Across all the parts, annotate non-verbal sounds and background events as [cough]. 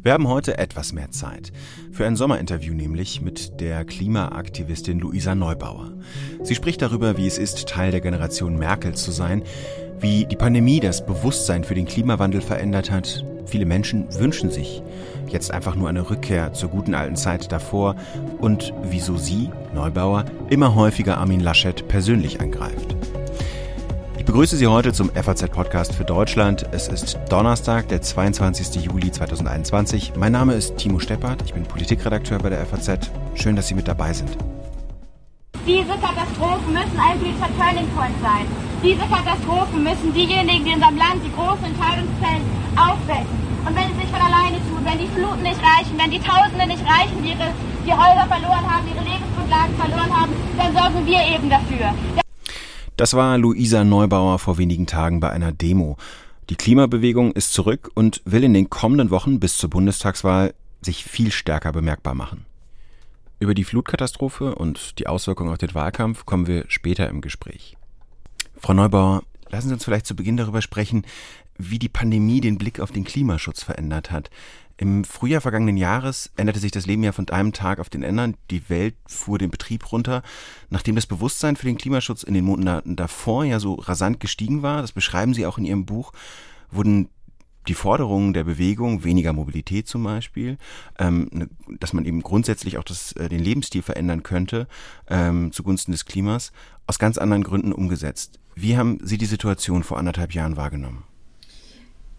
Wir haben heute etwas mehr Zeit. Für ein Sommerinterview nämlich mit der Klimaaktivistin Luisa Neubauer. Sie spricht darüber, wie es ist, Teil der Generation Merkel zu sein, wie die Pandemie das Bewusstsein für den Klimawandel verändert hat. Viele Menschen wünschen sich jetzt einfach nur eine Rückkehr zur guten alten Zeit davor und wieso sie, Neubauer, immer häufiger Armin Laschet persönlich angreift begrüße Sie heute zum FAZ-Podcast für Deutschland. Es ist Donnerstag, der 22. Juli 2021. Mein Name ist Timo Steppert, ich bin Politikredakteur bei der FAZ. Schön, dass Sie mit dabei sind. Diese Katastrophen müssen ein politischer Turning Point sein. Diese Katastrophen müssen diejenigen, die in unserem Land die großen Entscheidungsfällen aufwecken. Und wenn es nicht von alleine tut, wenn die Fluten nicht reichen, wenn die Tausende nicht reichen, die ihre die Häuser verloren haben, ihre Lebensgrundlagen verloren haben, dann sorgen wir eben dafür. Das war Luisa Neubauer vor wenigen Tagen bei einer Demo. Die Klimabewegung ist zurück und will in den kommenden Wochen bis zur Bundestagswahl sich viel stärker bemerkbar machen. Über die Flutkatastrophe und die Auswirkungen auf den Wahlkampf kommen wir später im Gespräch. Frau Neubauer, lassen Sie uns vielleicht zu Beginn darüber sprechen, wie die Pandemie den Blick auf den Klimaschutz verändert hat. Im Frühjahr vergangenen Jahres änderte sich das Leben ja von einem Tag auf den anderen. Die Welt fuhr den Betrieb runter. Nachdem das Bewusstsein für den Klimaschutz in den Monaten davor ja so rasant gestiegen war, das beschreiben Sie auch in Ihrem Buch, wurden die Forderungen der Bewegung, weniger Mobilität zum Beispiel, ähm, ne, dass man eben grundsätzlich auch das, äh, den Lebensstil verändern könnte ähm, zugunsten des Klimas, aus ganz anderen Gründen umgesetzt. Wie haben Sie die Situation vor anderthalb Jahren wahrgenommen?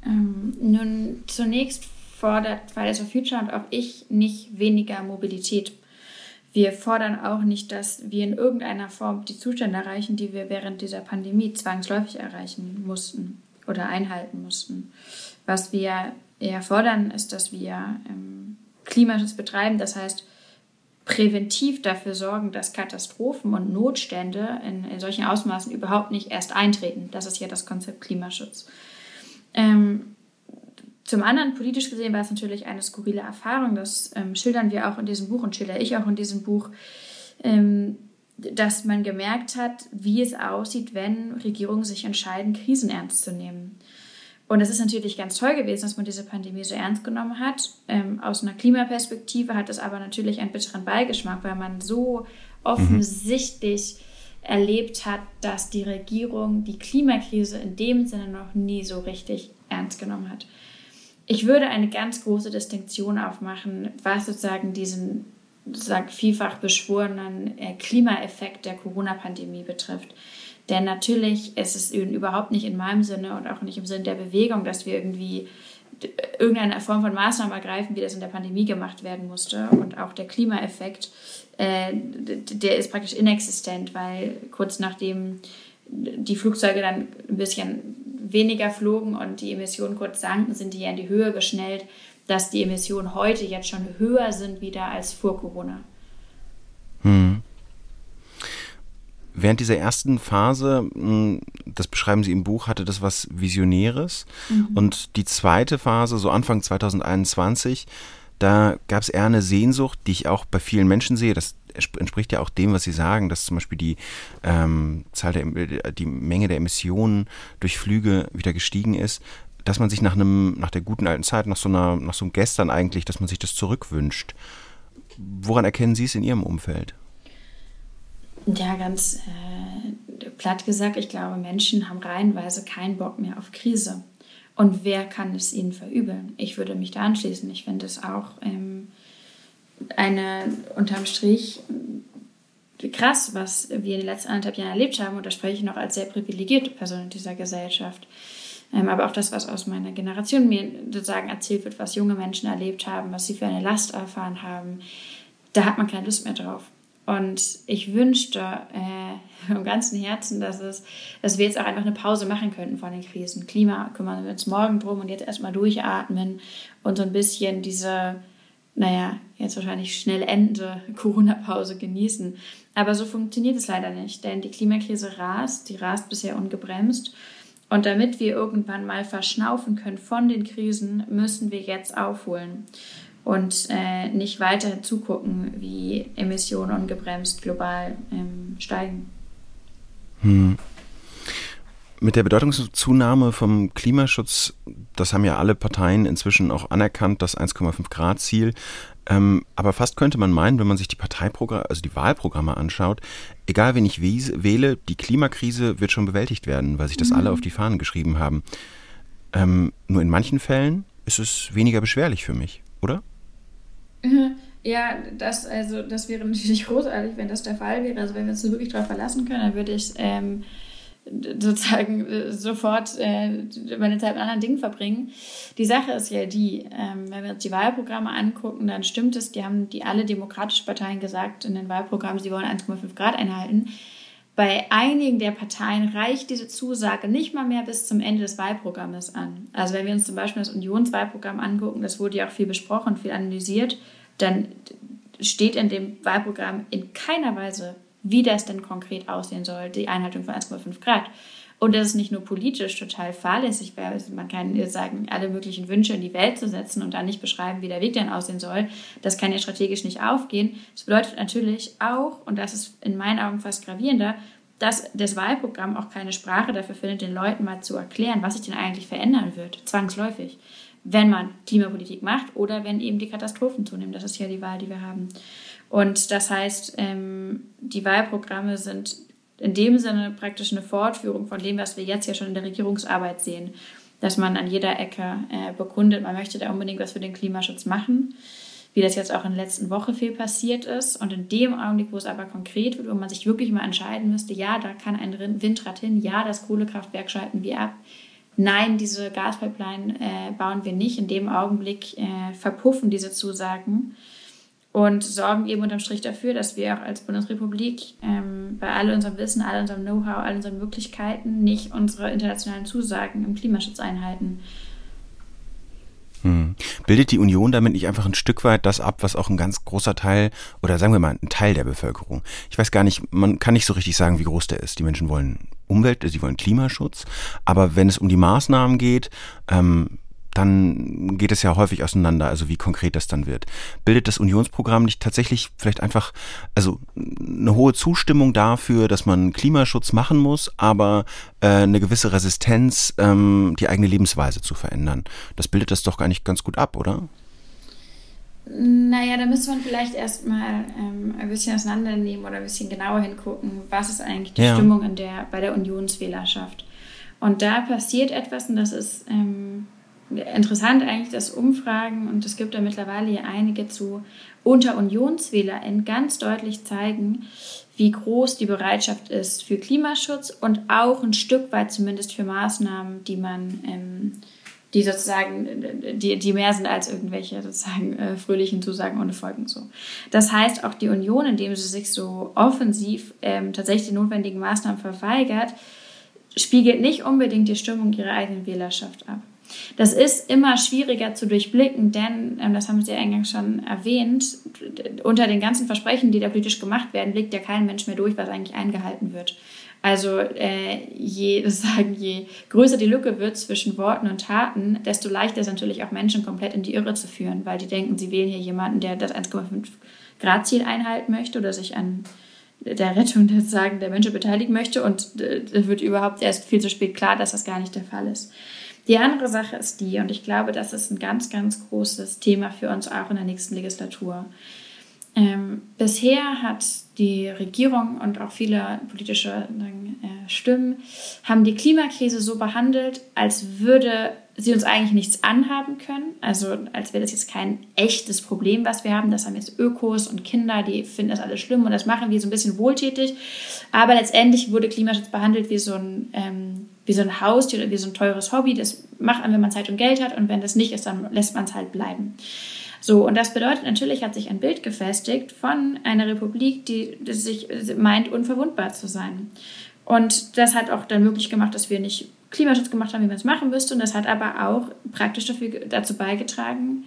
Ähm, nun, zunächst fordert Fridays for Future und auch ich nicht weniger Mobilität. Wir fordern auch nicht, dass wir in irgendeiner Form die Zustände erreichen, die wir während dieser Pandemie zwangsläufig erreichen mussten oder einhalten mussten. Was wir eher fordern, ist, dass wir ähm, Klimaschutz betreiben, das heißt präventiv dafür sorgen, dass Katastrophen und Notstände in, in solchen Ausmaßen überhaupt nicht erst eintreten. Das ist ja das Konzept Klimaschutz. Ähm, zum anderen, politisch gesehen, war es natürlich eine skurrile Erfahrung. Das ähm, schildern wir auch in diesem Buch und schilder ich auch in diesem Buch, ähm, dass man gemerkt hat, wie es aussieht, wenn Regierungen sich entscheiden, Krisen ernst zu nehmen. Und es ist natürlich ganz toll gewesen, dass man diese Pandemie so ernst genommen hat. Ähm, aus einer Klimaperspektive hat es aber natürlich einen bitteren Beigeschmack, weil man so offensichtlich mhm. erlebt hat, dass die Regierung die Klimakrise in dem Sinne noch nie so richtig ernst genommen hat. Ich würde eine ganz große Distinktion aufmachen, was sozusagen diesen sozusagen vielfach beschworenen äh, Klimaeffekt der Corona-Pandemie betrifft. Denn natürlich ist es überhaupt nicht in meinem Sinne und auch nicht im Sinne der Bewegung, dass wir irgendwie irgendeine Form von Maßnahmen ergreifen, wie das in der Pandemie gemacht werden musste. Und auch der Klimaeffekt, äh, der ist praktisch inexistent, weil kurz nachdem die Flugzeuge dann ein bisschen weniger flogen und die Emissionen kurz sanken, sind die ja in die Höhe geschnellt, dass die Emissionen heute jetzt schon höher sind wieder als vor Corona. Hm. Während dieser ersten Phase, hm, das beschreiben Sie im Buch, hatte das was Visionäres. Mhm. Und die zweite Phase, so Anfang 2021, da gab es eher eine Sehnsucht, die ich auch bei vielen Menschen sehe. Das entspricht ja auch dem, was Sie sagen, dass zum Beispiel die ähm, Zahl der, die Menge der Emissionen durch Flüge wieder gestiegen ist, dass man sich nach einem, nach der guten alten Zeit, nach so einer, nach so einem Gestern eigentlich, dass man sich das zurückwünscht. Woran erkennen Sie es in Ihrem Umfeld? Ja, ganz äh, platt gesagt, ich glaube, Menschen haben reihenweise keinen Bock mehr auf Krise. Und wer kann es ihnen verübeln? Ich würde mich da anschließen. Ich finde es auch ähm, eine unterm Strich krass, was wir in den letzten anderthalb Jahren erlebt haben. Und da spreche ich noch als sehr privilegierte Person in dieser Gesellschaft. Ähm, aber auch das, was aus meiner Generation mir sozusagen erzählt wird, was junge Menschen erlebt haben, was sie für eine Last erfahren haben, da hat man keine Lust mehr drauf. Und ich wünschte äh, [laughs] im ganzen Herzen, dass, es, dass wir jetzt auch einfach eine Pause machen könnten von den Krisen. Klima kümmern wir uns morgen drum und jetzt erstmal durchatmen und so ein bisschen diese naja, jetzt wahrscheinlich schnell endende Corona-Pause genießen. Aber so funktioniert es leider nicht, denn die Klimakrise rast, die rast bisher ungebremst. Und damit wir irgendwann mal verschnaufen können von den Krisen, müssen wir jetzt aufholen und äh, nicht weiter zugucken, wie Emissionen ungebremst global ähm, steigen. Hm. Mit der Bedeutungszunahme vom Klimaschutz, das haben ja alle Parteien inzwischen auch anerkannt, das 1,5 Grad Ziel. Ähm, aber fast könnte man meinen, wenn man sich die Parteiprogramme, also die Wahlprogramme anschaut, egal wen ich wähle, die Klimakrise wird schon bewältigt werden, weil sich das mhm. alle auf die Fahnen geschrieben haben. Ähm, nur in manchen Fällen ist es weniger beschwerlich für mich, oder? Ja, das, also, das wäre natürlich [laughs] großartig, wenn das der Fall wäre. Also wenn wir uns so wirklich darauf verlassen können, dann würde ich ähm, sozusagen äh, sofort äh, meine Zeit mit anderen Dingen verbringen. Die Sache ist ja die, ähm, wenn wir uns die Wahlprogramme angucken, dann stimmt es, die haben die alle demokratischen Parteien gesagt in den Wahlprogrammen, sie wollen 1,5 Grad einhalten. Bei einigen der Parteien reicht diese Zusage nicht mal mehr bis zum Ende des Wahlprogrammes an. Also wenn wir uns zum Beispiel das Unionswahlprogramm angucken, das wurde ja auch viel besprochen, viel analysiert, dann steht in dem Wahlprogramm in keiner Weise wie das denn konkret aussehen soll, die Einhaltung von 1,5 Grad. Und das ist nicht nur politisch total fahrlässig, weil man kann sagen, alle möglichen Wünsche in die Welt zu setzen und dann nicht beschreiben, wie der Weg dann aussehen soll. Das kann ja strategisch nicht aufgehen. Das bedeutet natürlich auch, und das ist in meinen Augen fast gravierender, dass das Wahlprogramm auch keine Sprache dafür findet, den Leuten mal zu erklären, was sich denn eigentlich verändern wird, zwangsläufig, wenn man Klimapolitik macht oder wenn eben die Katastrophen zunehmen. Das ist ja die Wahl, die wir haben. Und das heißt, ähm, die Wahlprogramme sind in dem Sinne praktisch eine Fortführung von dem, was wir jetzt ja schon in der Regierungsarbeit sehen, dass man an jeder Ecke äh, bekundet, man möchte da unbedingt was für den Klimaschutz machen, wie das jetzt auch in der letzten Woche viel passiert ist. Und in dem Augenblick, wo es aber konkret wird, wo man sich wirklich mal entscheiden müsste, ja, da kann ein Windrad hin, ja, das Kohlekraftwerk schalten wir ab, nein, diese Gaspipeline äh, bauen wir nicht, in dem Augenblick äh, verpuffen diese Zusagen und sorgen eben unterm Strich dafür, dass wir auch als Bundesrepublik ähm, bei all unserem Wissen, all unserem Know-how, all unseren Möglichkeiten nicht unsere internationalen Zusagen im Klimaschutz einhalten. Hm. Bildet die Union damit nicht einfach ein Stück weit das ab, was auch ein ganz großer Teil oder sagen wir mal ein Teil der Bevölkerung? Ich weiß gar nicht, man kann nicht so richtig sagen, wie groß der ist. Die Menschen wollen Umwelt, sie wollen Klimaschutz, aber wenn es um die Maßnahmen geht, ähm, dann geht es ja häufig auseinander, also wie konkret das dann wird. Bildet das Unionsprogramm nicht tatsächlich vielleicht einfach, also eine hohe Zustimmung dafür, dass man Klimaschutz machen muss, aber äh, eine gewisse Resistenz, ähm, die eigene Lebensweise zu verändern? Das bildet das doch gar nicht ganz gut ab, oder? Naja, da müsste man vielleicht erstmal ähm, ein bisschen auseinandernehmen oder ein bisschen genauer hingucken, was ist eigentlich die ja. Stimmung in der, bei der Unionswählerschaft. Und da passiert etwas und das ist ähm, interessant eigentlich, dass Umfragen, und es gibt da mittlerweile ja einige zu, unter UnionswählerInnen ganz deutlich zeigen, wie groß die Bereitschaft ist für Klimaschutz und auch ein Stück weit zumindest für Maßnahmen, die man, ähm, die sozusagen, die, die mehr sind als irgendwelche sozusagen äh, fröhlichen Zusagen ohne Folgen so. Das heißt, auch die Union, indem sie sich so offensiv ähm, tatsächlich die notwendigen Maßnahmen verweigert, spiegelt nicht unbedingt die Stimmung ihrer eigenen Wählerschaft ab. Das ist immer schwieriger zu durchblicken, denn, ähm, das haben Sie eingangs schon erwähnt, unter den ganzen Versprechen, die da politisch gemacht werden, blickt ja kein Mensch mehr durch, was eigentlich eingehalten wird. Also äh, je, [laughs] sagen, je größer die Lücke wird zwischen Worten und Taten, desto leichter ist natürlich auch Menschen komplett in die Irre zu führen, weil die denken, sie wählen hier jemanden, der das 1,5 Grad Ziel einhalten möchte oder sich an der Rettung der, sagen, der Menschen beteiligen möchte und äh, wird überhaupt erst viel zu spät klar, dass das gar nicht der Fall ist. Die andere Sache ist die, und ich glaube, das ist ein ganz, ganz großes Thema für uns auch in der nächsten Legislatur. Ähm, bisher hat die Regierung und auch viele politische äh, Stimmen haben die Klimakrise so behandelt, als würde sie uns eigentlich nichts anhaben können. Also als wäre das jetzt kein echtes Problem, was wir haben. Das haben jetzt Ökos und Kinder, die finden das alles schlimm und das machen wir so ein bisschen wohltätig. Aber letztendlich wurde Klimaschutz behandelt wie so ein ähm, wie so ein Haustier oder wie so ein teures Hobby. Das macht man, wenn man Zeit und Geld hat und wenn das nicht ist, dann lässt man es halt bleiben. So, und das bedeutet, natürlich hat sich ein Bild gefestigt von einer Republik, die, die sich meint, unverwundbar zu sein. Und das hat auch dann möglich gemacht, dass wir nicht Klimaschutz gemacht haben, wie man es machen müsste. Und das hat aber auch praktisch dafür, dazu beigetragen,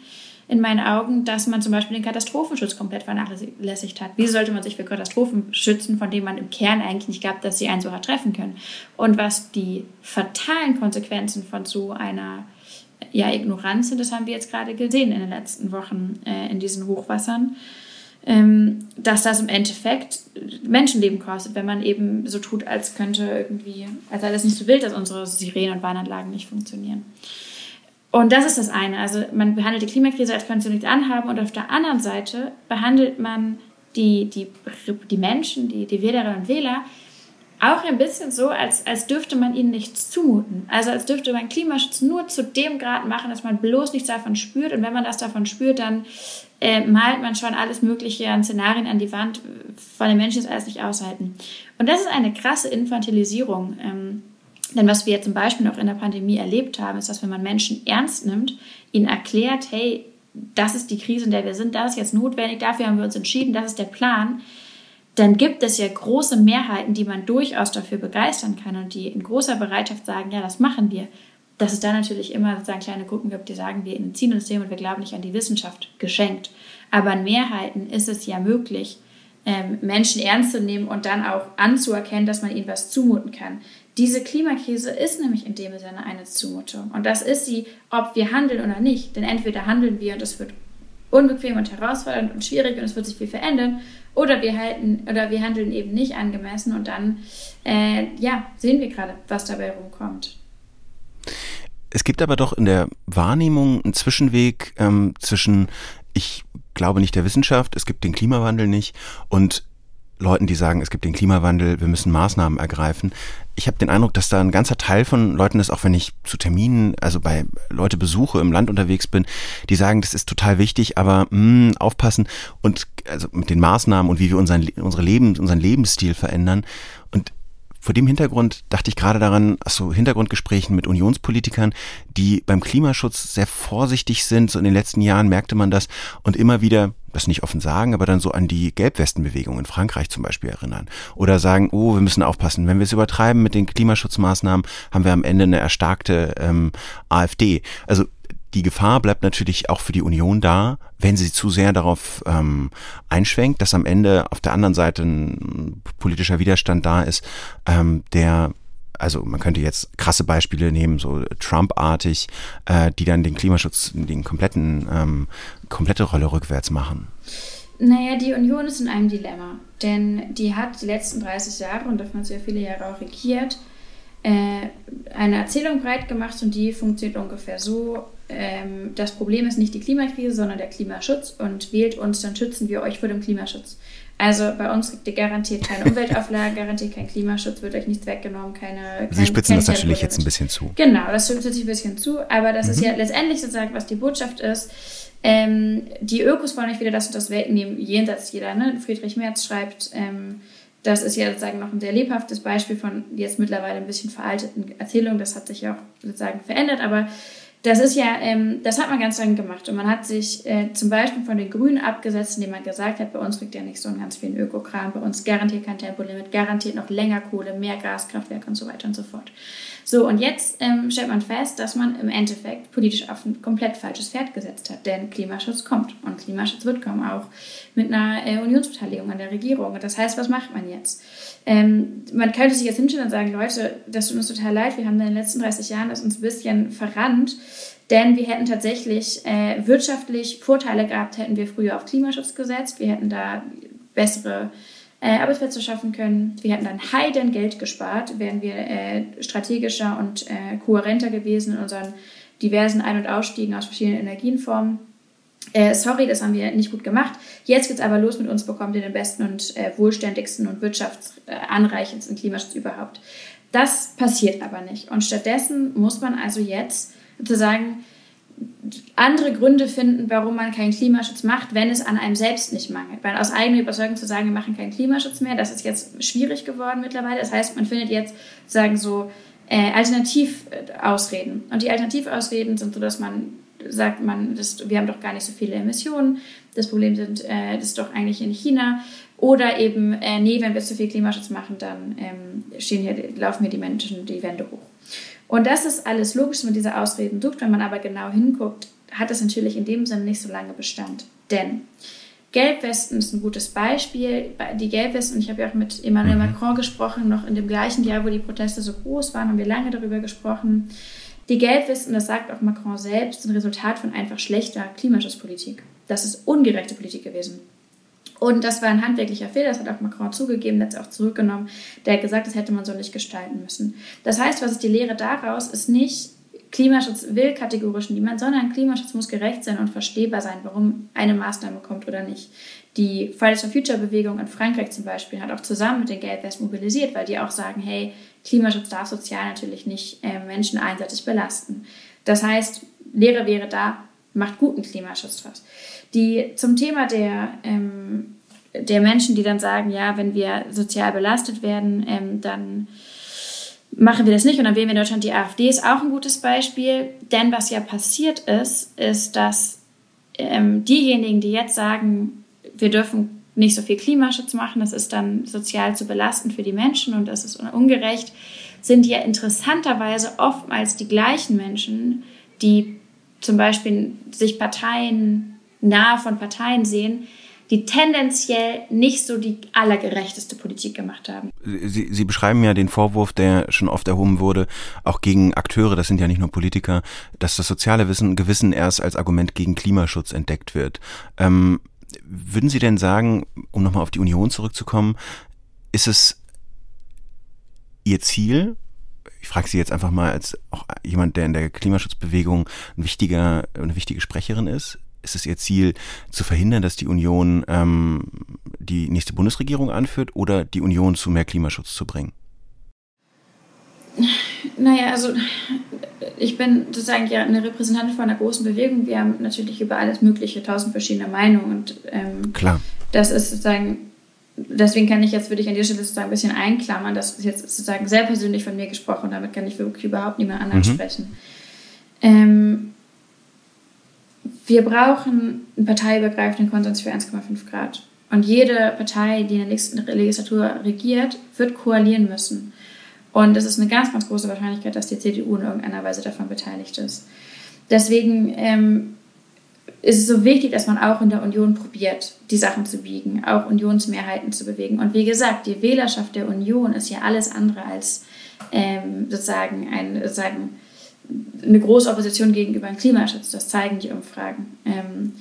in meinen Augen, dass man zum Beispiel den Katastrophenschutz komplett vernachlässigt hat. Wie sollte man sich für Katastrophen schützen, von denen man im Kern eigentlich nicht glaubt, dass sie einen so hart treffen können? Und was die fatalen Konsequenzen von so einer ja, Ignoranz sind, das haben wir jetzt gerade gesehen in den letzten Wochen äh, in diesen Hochwassern. ähm, dass das im Endeffekt Menschenleben kostet, wenn man eben so tut, als könnte irgendwie, als sei das nicht so wild, dass unsere Sirenen- und Warnanlagen nicht funktionieren. Und das ist das eine. Also man behandelt die Klimakrise, als könnte sie nichts anhaben. Und auf der anderen Seite behandelt man die, die, die Menschen, die, die Wählerinnen und Wähler, auch ein bisschen so, als, als dürfte man ihnen nichts zumuten. Also als dürfte man Klimaschutz nur zu dem Grad machen, dass man bloß nichts davon spürt. Und wenn man das davon spürt, dann äh, malt man schon alles Mögliche an Szenarien an die Wand, von den Menschen das alles nicht aushalten. Und das ist eine krasse Infantilisierung. Ähm, denn was wir zum Beispiel noch in der Pandemie erlebt haben, ist, dass wenn man Menschen ernst nimmt, ihnen erklärt, hey, das ist die Krise, in der wir sind, das ist jetzt notwendig, dafür haben wir uns entschieden, das ist der Plan, dann gibt es ja große Mehrheiten, die man durchaus dafür begeistern kann und die in großer Bereitschaft sagen, ja, das machen wir. Dass es da natürlich immer sozusagen kleine Gruppen gibt, die sagen, wir entziehen uns dem und wir glauben nicht an die Wissenschaft, geschenkt. Aber in Mehrheiten ist es ja möglich, ähm, Menschen ernst zu nehmen und dann auch anzuerkennen, dass man ihnen was zumuten kann. Diese Klimakrise ist nämlich in dem Sinne eine Zumutung. Und das ist sie, ob wir handeln oder nicht. Denn entweder handeln wir und es wird unbequem und herausfordernd und schwierig und es wird sich viel verändern, oder wir halten oder wir handeln eben nicht angemessen und dann äh, ja, sehen wir gerade, was dabei rumkommt. Es gibt aber doch in der Wahrnehmung einen Zwischenweg ähm, zwischen ich glaube nicht der Wissenschaft, es gibt den Klimawandel nicht und Leuten, die sagen, es gibt den Klimawandel, wir müssen Maßnahmen ergreifen. Ich habe den Eindruck, dass da ein ganzer Teil von Leuten ist, auch wenn ich zu Terminen, also bei Leute besuche, im Land unterwegs bin, die sagen, das ist total wichtig, aber mh, hm, aufpassen und also mit den Maßnahmen und wie wir unseren, unsere Leben, unseren Lebensstil verändern. Und vor dem Hintergrund dachte ich gerade daran, also Hintergrundgesprächen mit Unionspolitikern, die beim Klimaschutz sehr vorsichtig sind. So in den letzten Jahren merkte man das und immer wieder das nicht offen sagen, aber dann so an die Gelbwestenbewegung in Frankreich zum Beispiel erinnern. Oder sagen, oh, wir müssen aufpassen, wenn wir es übertreiben mit den Klimaschutzmaßnahmen, haben wir am Ende eine erstarkte ähm, AfD. Also die Gefahr bleibt natürlich auch für die Union da, wenn sie zu sehr darauf ähm, einschwenkt, dass am Ende auf der anderen Seite ein politischer Widerstand da ist, ähm, der also man könnte jetzt krasse Beispiele nehmen, so Trump-artig, äh, die dann den Klimaschutz, den kompletten, ähm, komplette Rolle rückwärts machen. Naja, die Union ist in einem Dilemma, denn die hat die letzten 30 Jahre und davon sehr viele Jahre auch regiert, äh, eine Erzählung breit gemacht und die funktioniert ungefähr so, ähm, das Problem ist nicht die Klimakrise, sondern der Klimaschutz und wählt uns, dann schützen wir euch vor dem Klimaschutz. Also bei uns kriegt ihr garantiert keine Umweltauflagen, [laughs] garantiert kein Klimaschutz, wird euch nichts weggenommen, keine. Sie spitzen das natürlich jetzt ein bisschen zu. Genau, das spitzt sich ein bisschen zu, aber das mhm. ist ja letztendlich sozusagen, was die Botschaft ist. Ähm, die Ökos wollen euch wieder das und das wegnehmen, jenseits jeder. Ne? Friedrich Merz schreibt, ähm, das ist ja sozusagen noch ein sehr lebhaftes Beispiel von jetzt mittlerweile ein bisschen veralteten Erzählungen. Das hat sich ja auch sozusagen verändert, aber das ist ja, ähm, das hat man ganz lange gemacht. Und man hat sich äh, zum Beispiel von den Grünen abgesetzt, indem man gesagt hat, bei uns kriegt ja nicht so ein ganz viel Ökokram, bei uns garantiert kein Tempolimit, garantiert noch länger Kohle, mehr Gaskraftwerke und so weiter und so fort. So, und jetzt ähm, stellt man fest, dass man im Endeffekt politisch auf ein komplett falsches Pferd gesetzt hat. Denn Klimaschutz kommt und Klimaschutz wird kommen, auch mit einer äh, Unionsbeteiligung an der Regierung. Und das heißt, was macht man jetzt? Ähm, man könnte sich jetzt hinstellen und sagen, Leute, das tut uns total leid, wir haben in den letzten 30 Jahren das uns ein bisschen verrannt, denn wir hätten tatsächlich äh, wirtschaftlich Vorteile gehabt, hätten wir früher auf Klimaschutz gesetzt, wir hätten da bessere äh, Arbeitsplätze schaffen können. Wir hätten dann Heiden Geld gespart, wären wir äh, strategischer und äh, kohärenter gewesen in unseren diversen Ein- und Ausstiegen aus verschiedenen Energienformen. Äh, sorry, das haben wir nicht gut gemacht. Jetzt geht's aber los mit uns, bekommt ihr den besten und äh, wohlständigsten und wirtschaftsanreichendsten Klimaschutz überhaupt. Das passiert aber nicht. Und stattdessen muss man also jetzt sozusagen andere Gründe finden, warum man keinen Klimaschutz macht, wenn es an einem selbst nicht mangelt. Weil aus eigener Überzeugung zu sagen, wir machen keinen Klimaschutz mehr, das ist jetzt schwierig geworden mittlerweile. Das heißt, man findet jetzt sagen so äh, Alternativausreden. Und die Alternativausreden sind so, dass man sagt, man, das, wir haben doch gar nicht so viele Emissionen. Das Problem sind, äh, das ist doch eigentlich in China. Oder eben, äh, nee, wenn wir zu viel Klimaschutz machen, dann ähm, stehen hier, laufen hier die Menschen die Wände hoch. Und das ist alles logisch, wenn man diese Ausreden sucht. Wenn man aber genau hinguckt, hat es natürlich in dem Sinne nicht so lange Bestand. Denn Gelbwesten ist ein gutes Beispiel. Die Gelbwesten, ich habe ja auch mit Emmanuel mhm. Macron gesprochen, noch in dem gleichen Jahr, wo die Proteste so groß waren, haben wir lange darüber gesprochen. Die Gelbwesten, das sagt auch Macron selbst, sind Resultat von einfach schlechter Klimaschutzpolitik. Das ist ungerechte Politik gewesen. Und das war ein handwerklicher Fehler, das hat auch Macron zugegeben, hat auch zurückgenommen. Der hat gesagt, das hätte man so nicht gestalten müssen. Das heißt, was ist die Lehre daraus, ist nicht, Klimaschutz will kategorisch niemand, sondern Klimaschutz muss gerecht sein und verstehbar sein, warum eine Maßnahme kommt oder nicht. Die Fridays for Future Bewegung in Frankreich zum Beispiel hat auch zusammen mit den Gelbwesten mobilisiert, weil die auch sagen, hey, Klimaschutz darf sozial natürlich nicht äh, Menschen einseitig belasten. Das heißt, Lehre wäre da, macht guten Klimaschutz draus. Die zum Thema der, ähm, der Menschen, die dann sagen, ja, wenn wir sozial belastet werden, ähm, dann machen wir das nicht und dann wählen wir in Deutschland die AfD, ist auch ein gutes Beispiel. Denn was ja passiert ist, ist, dass ähm, diejenigen, die jetzt sagen, wir dürfen nicht so viel Klimaschutz machen, das ist dann sozial zu belastend für die Menschen und das ist ungerecht, sind ja interessanterweise oftmals die gleichen Menschen, die zum Beispiel sich Parteien nahe von Parteien sehen, die tendenziell nicht so die allergerechteste Politik gemacht haben. Sie, Sie beschreiben ja den Vorwurf, der schon oft erhoben wurde, auch gegen Akteure, das sind ja nicht nur Politiker, dass das soziale Wissen, Gewissen erst als Argument gegen Klimaschutz entdeckt wird. Ähm, würden Sie denn sagen, um nochmal auf die Union zurückzukommen, ist es Ihr Ziel, ich frage Sie jetzt einfach mal als auch jemand, der in der Klimaschutzbewegung ein wichtiger, eine wichtige Sprecherin ist, ist es ihr Ziel, zu verhindern, dass die Union ähm, die nächste Bundesregierung anführt oder die Union zu mehr Klimaschutz zu bringen? Naja, also ich bin sozusagen ja eine Repräsentantin von einer großen Bewegung. Wir haben natürlich über alles Mögliche tausend verschiedene Meinungen und ähm, Klar. das ist sozusagen, deswegen kann ich jetzt, würde ich an dieser Stelle sozusagen ein bisschen einklammern, das ist jetzt sozusagen sehr persönlich von mir gesprochen, damit kann ich wirklich überhaupt niemand anderen mhm. sprechen. Ähm, wir brauchen einen parteiübergreifenden Konsens für 1,5 Grad. Und jede Partei, die in der nächsten Legislatur regiert, wird koalieren müssen. Und es ist eine ganz, ganz große Wahrscheinlichkeit, dass die CDU in irgendeiner Weise davon beteiligt ist. Deswegen ähm, ist es so wichtig, dass man auch in der Union probiert, die Sachen zu biegen, auch Unionsmehrheiten zu bewegen. Und wie gesagt, die Wählerschaft der Union ist ja alles andere als ähm, sozusagen ein sozusagen eine große Opposition gegenüber dem Klimaschutz. Das zeigen die Umfragen. Ähm,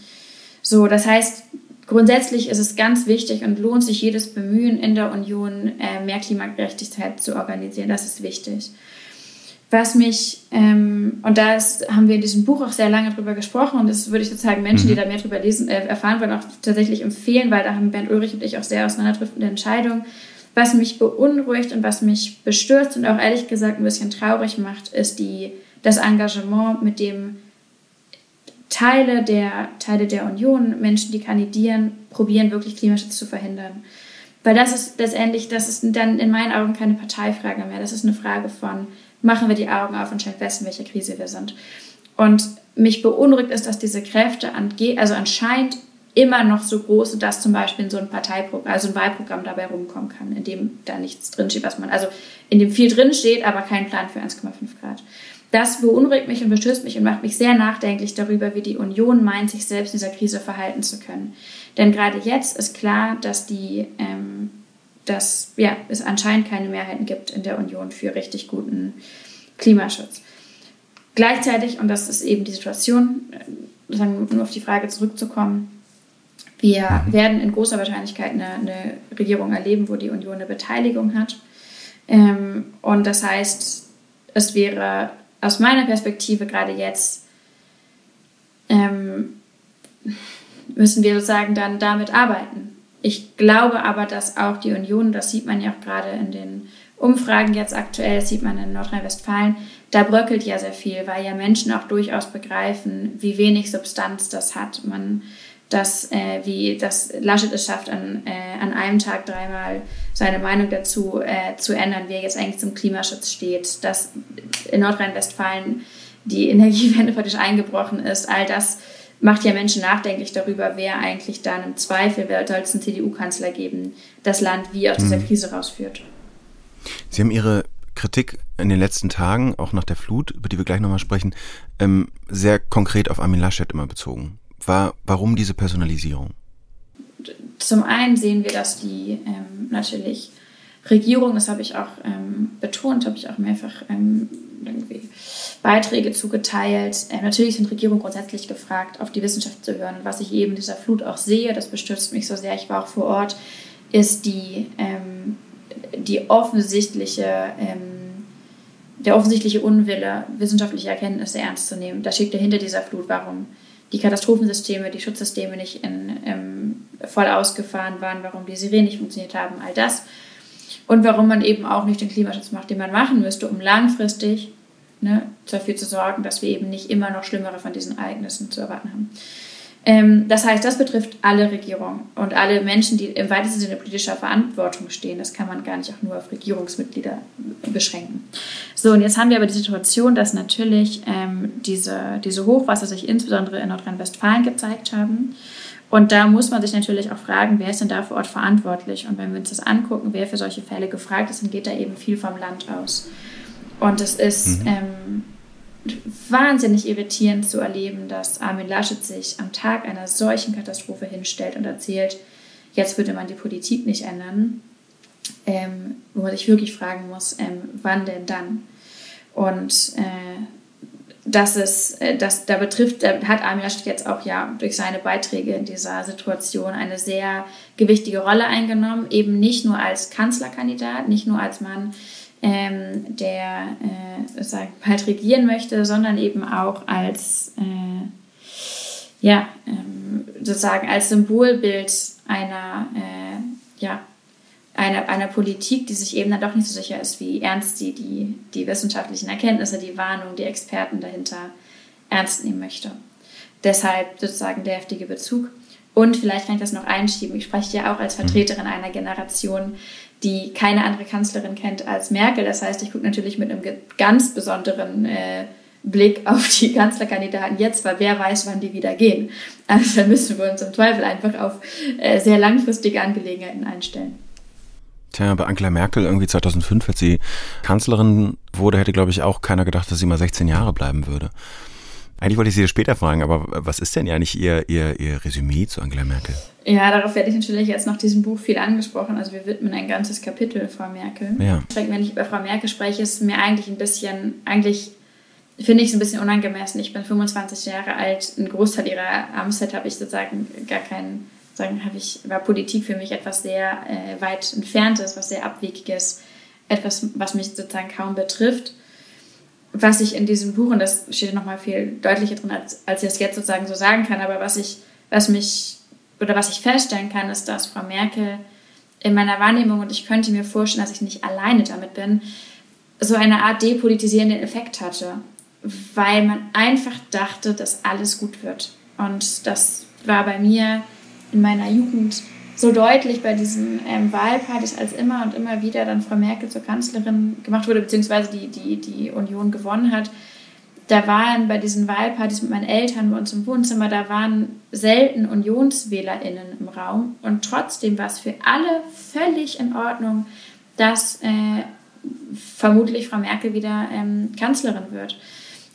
so, das heißt, grundsätzlich ist es ganz wichtig und lohnt sich jedes Bemühen in der Union, äh, mehr Klimagerechtigkeit zu organisieren. Das ist wichtig. Was mich, ähm, und da haben wir in diesem Buch auch sehr lange drüber gesprochen, und das würde ich sozusagen Menschen, die mhm. da mehr drüber lesen, äh, erfahren wollen, auch tatsächlich empfehlen, weil da haben Bernd Ulrich und ich auch sehr auseinanderdriftende Entscheidungen. Was mich beunruhigt und was mich bestürzt und auch ehrlich gesagt ein bisschen traurig macht, ist die das Engagement, mit dem Teile der, Teile der Union, Menschen, die kandidieren, probieren, wirklich Klimaschutz zu verhindern. Weil das ist letztendlich, das ist dann in meinen Augen keine Parteifrage mehr. Das ist eine Frage von, machen wir die Augen auf und stellen fest, in welcher Krise wir sind. Und mich beunruhigt ist, dass diese Kräfte also anscheinend immer noch so groß sind, dass zum Beispiel in so ein Parteiprogramm, also ein Wahlprogramm dabei rumkommen kann, in dem da nichts drinsteht, was man, also in dem viel drinsteht, aber kein Plan für 1,5 Grad. Das beunruhigt mich und bestürzt mich und macht mich sehr nachdenklich darüber, wie die Union meint, sich selbst in dieser Krise verhalten zu können. Denn gerade jetzt ist klar, dass die, ähm, dass ja, es anscheinend keine Mehrheiten gibt in der Union für richtig guten Klimaschutz. Gleichzeitig, und das ist eben die Situation, äh, sagen, nur auf die Frage zurückzukommen, wir mhm. werden in großer Wahrscheinlichkeit eine, eine, Regierung erleben, wo die Union eine Beteiligung hat. Ähm, und das heißt, es wäre aus meiner Perspektive gerade jetzt ähm, müssen wir sozusagen dann damit arbeiten. Ich glaube aber, dass auch die Union, das sieht man ja auch gerade in den Umfragen jetzt aktuell, das sieht man in Nordrhein-Westfalen, da bröckelt ja sehr viel, weil ja Menschen auch durchaus begreifen, wie wenig Substanz das hat. Man dass, äh, wie das Laschet es schafft, an, äh, an einem Tag dreimal seine Meinung dazu äh, zu ändern, wie er jetzt eigentlich zum Klimaschutz steht, dass in Nordrhein-Westfalen die [laughs] Energiewende praktisch eingebrochen ist. All das macht ja Menschen nachdenklich darüber, wer eigentlich dann im Zweifel, wer soll es einen CDU-Kanzler geben, das Land wie aus dieser mhm. Krise rausführt. Sie haben Ihre Kritik in den letzten Tagen, auch nach der Flut, über die wir gleich nochmal sprechen, ähm, sehr konkret auf Armin Laschet immer bezogen war, warum diese Personalisierung? Zum einen sehen wir, dass die ähm, natürlich Regierung, das habe ich auch ähm, betont, habe ich auch mehrfach ähm, Beiträge zugeteilt. Äh, natürlich sind Regierungen grundsätzlich gefragt, auf die Wissenschaft zu hören. Was ich eben dieser Flut auch sehe, das bestürzt mich so sehr, ich war auch vor Ort, ist die, ähm, die offensichtliche, ähm, der offensichtliche Unwille, wissenschaftliche Erkenntnisse ernst zu nehmen. Das steht hinter dieser Flut, warum die Katastrophensysteme, die Schutzsysteme nicht in, ähm, voll ausgefahren waren, warum die Sirenen nicht funktioniert haben, all das. Und warum man eben auch nicht den Klimaschutz macht, den man machen müsste, um langfristig ne, dafür zu sorgen, dass wir eben nicht immer noch schlimmere von diesen Ereignissen zu erwarten haben. Ähm, das heißt, das betrifft alle Regierungen und alle Menschen, die im weitesten Sinne politischer Verantwortung stehen. Das kann man gar nicht auch nur auf Regierungsmitglieder beschränken. So, und jetzt haben wir aber die Situation, dass natürlich ähm, diese, diese Hochwasser sich insbesondere in Nordrhein-Westfalen gezeigt haben. Und da muss man sich natürlich auch fragen, wer ist denn da vor Ort verantwortlich? Und wenn wir uns das angucken, wer für solche Fälle gefragt ist, dann geht da eben viel vom Land aus. Und es ist mhm. ähm, wahnsinnig irritierend zu erleben, dass Armin Laschet sich am Tag einer solchen Katastrophe hinstellt und erzählt, jetzt würde man die Politik nicht ändern, ähm, wo man sich wirklich fragen muss, ähm, wann denn dann? Und äh, das ist, äh, das, da betrifft, da hat Armin Laschet jetzt auch ja durch seine Beiträge in dieser Situation eine sehr gewichtige Rolle eingenommen, eben nicht nur als Kanzlerkandidat, nicht nur als Mann, ähm, der äh, sagen, halt regieren möchte, sondern eben auch als, äh, ja, ähm, sozusagen als Symbolbild einer, äh, ja, einer, einer Politik, die sich eben dann doch nicht so sicher ist, wie ernst sie die, die wissenschaftlichen Erkenntnisse, die Warnung, die Experten dahinter ernst nehmen möchte. Deshalb sozusagen der heftige Bezug. Und vielleicht kann ich das noch einschieben. Ich spreche ja auch als Vertreterin einer Generation, die keine andere Kanzlerin kennt als Merkel. Das heißt, ich gucke natürlich mit einem ganz besonderen äh, Blick [laughs] auf die Kanzlerkandidaten jetzt, weil wer weiß, wann die wieder gehen. Also da müssen wir uns im Zweifel einfach auf äh, sehr langfristige Angelegenheiten einstellen. Tja, bei Angela Merkel irgendwie 2005, als sie Kanzlerin wurde, hätte, glaube ich, auch keiner gedacht, dass sie mal 16 Jahre bleiben würde. Eigentlich wollte ich Sie das später fragen, aber was ist denn ja nicht Ihr, Ihr, Ihr Resümee zu Angela Merkel? Ja, darauf werde ich natürlich jetzt nach diesem Buch viel angesprochen. Also wir widmen ein ganzes Kapitel Frau Merkel. Ja. Wenn ich über Frau Merkel spreche, ist mir eigentlich ein bisschen, eigentlich finde ich es ein bisschen unangemessen. Ich bin 25 Jahre alt. Ein Großteil ihrer Amtszeit habe ich sozusagen gar keinen, sagen, habe ich, war Politik für mich etwas sehr äh, weit entferntes, was sehr abwegiges, etwas, was mich sozusagen kaum betrifft was ich in diesem Buch, und das steht nochmal viel deutlicher drin, als, als ich das jetzt sozusagen so sagen kann, aber was ich, was mich, oder was ich feststellen kann, ist, dass Frau Merkel in meiner Wahrnehmung, und ich könnte mir vorstellen, dass ich nicht alleine damit bin, so eine Art depolitisierenden Effekt hatte, weil man einfach dachte, dass alles gut wird. Und das war bei mir in meiner Jugend so deutlich bei diesen ähm, Wahlpartys, als immer und immer wieder dann Frau Merkel zur Kanzlerin gemacht wurde, beziehungsweise die, die, die Union gewonnen hat. Da waren bei diesen Wahlpartys mit meinen Eltern bei uns im Wohnzimmer, da waren selten UnionswählerInnen im Raum. Und trotzdem war es für alle völlig in Ordnung, dass äh, vermutlich Frau Merkel wieder ähm, Kanzlerin wird.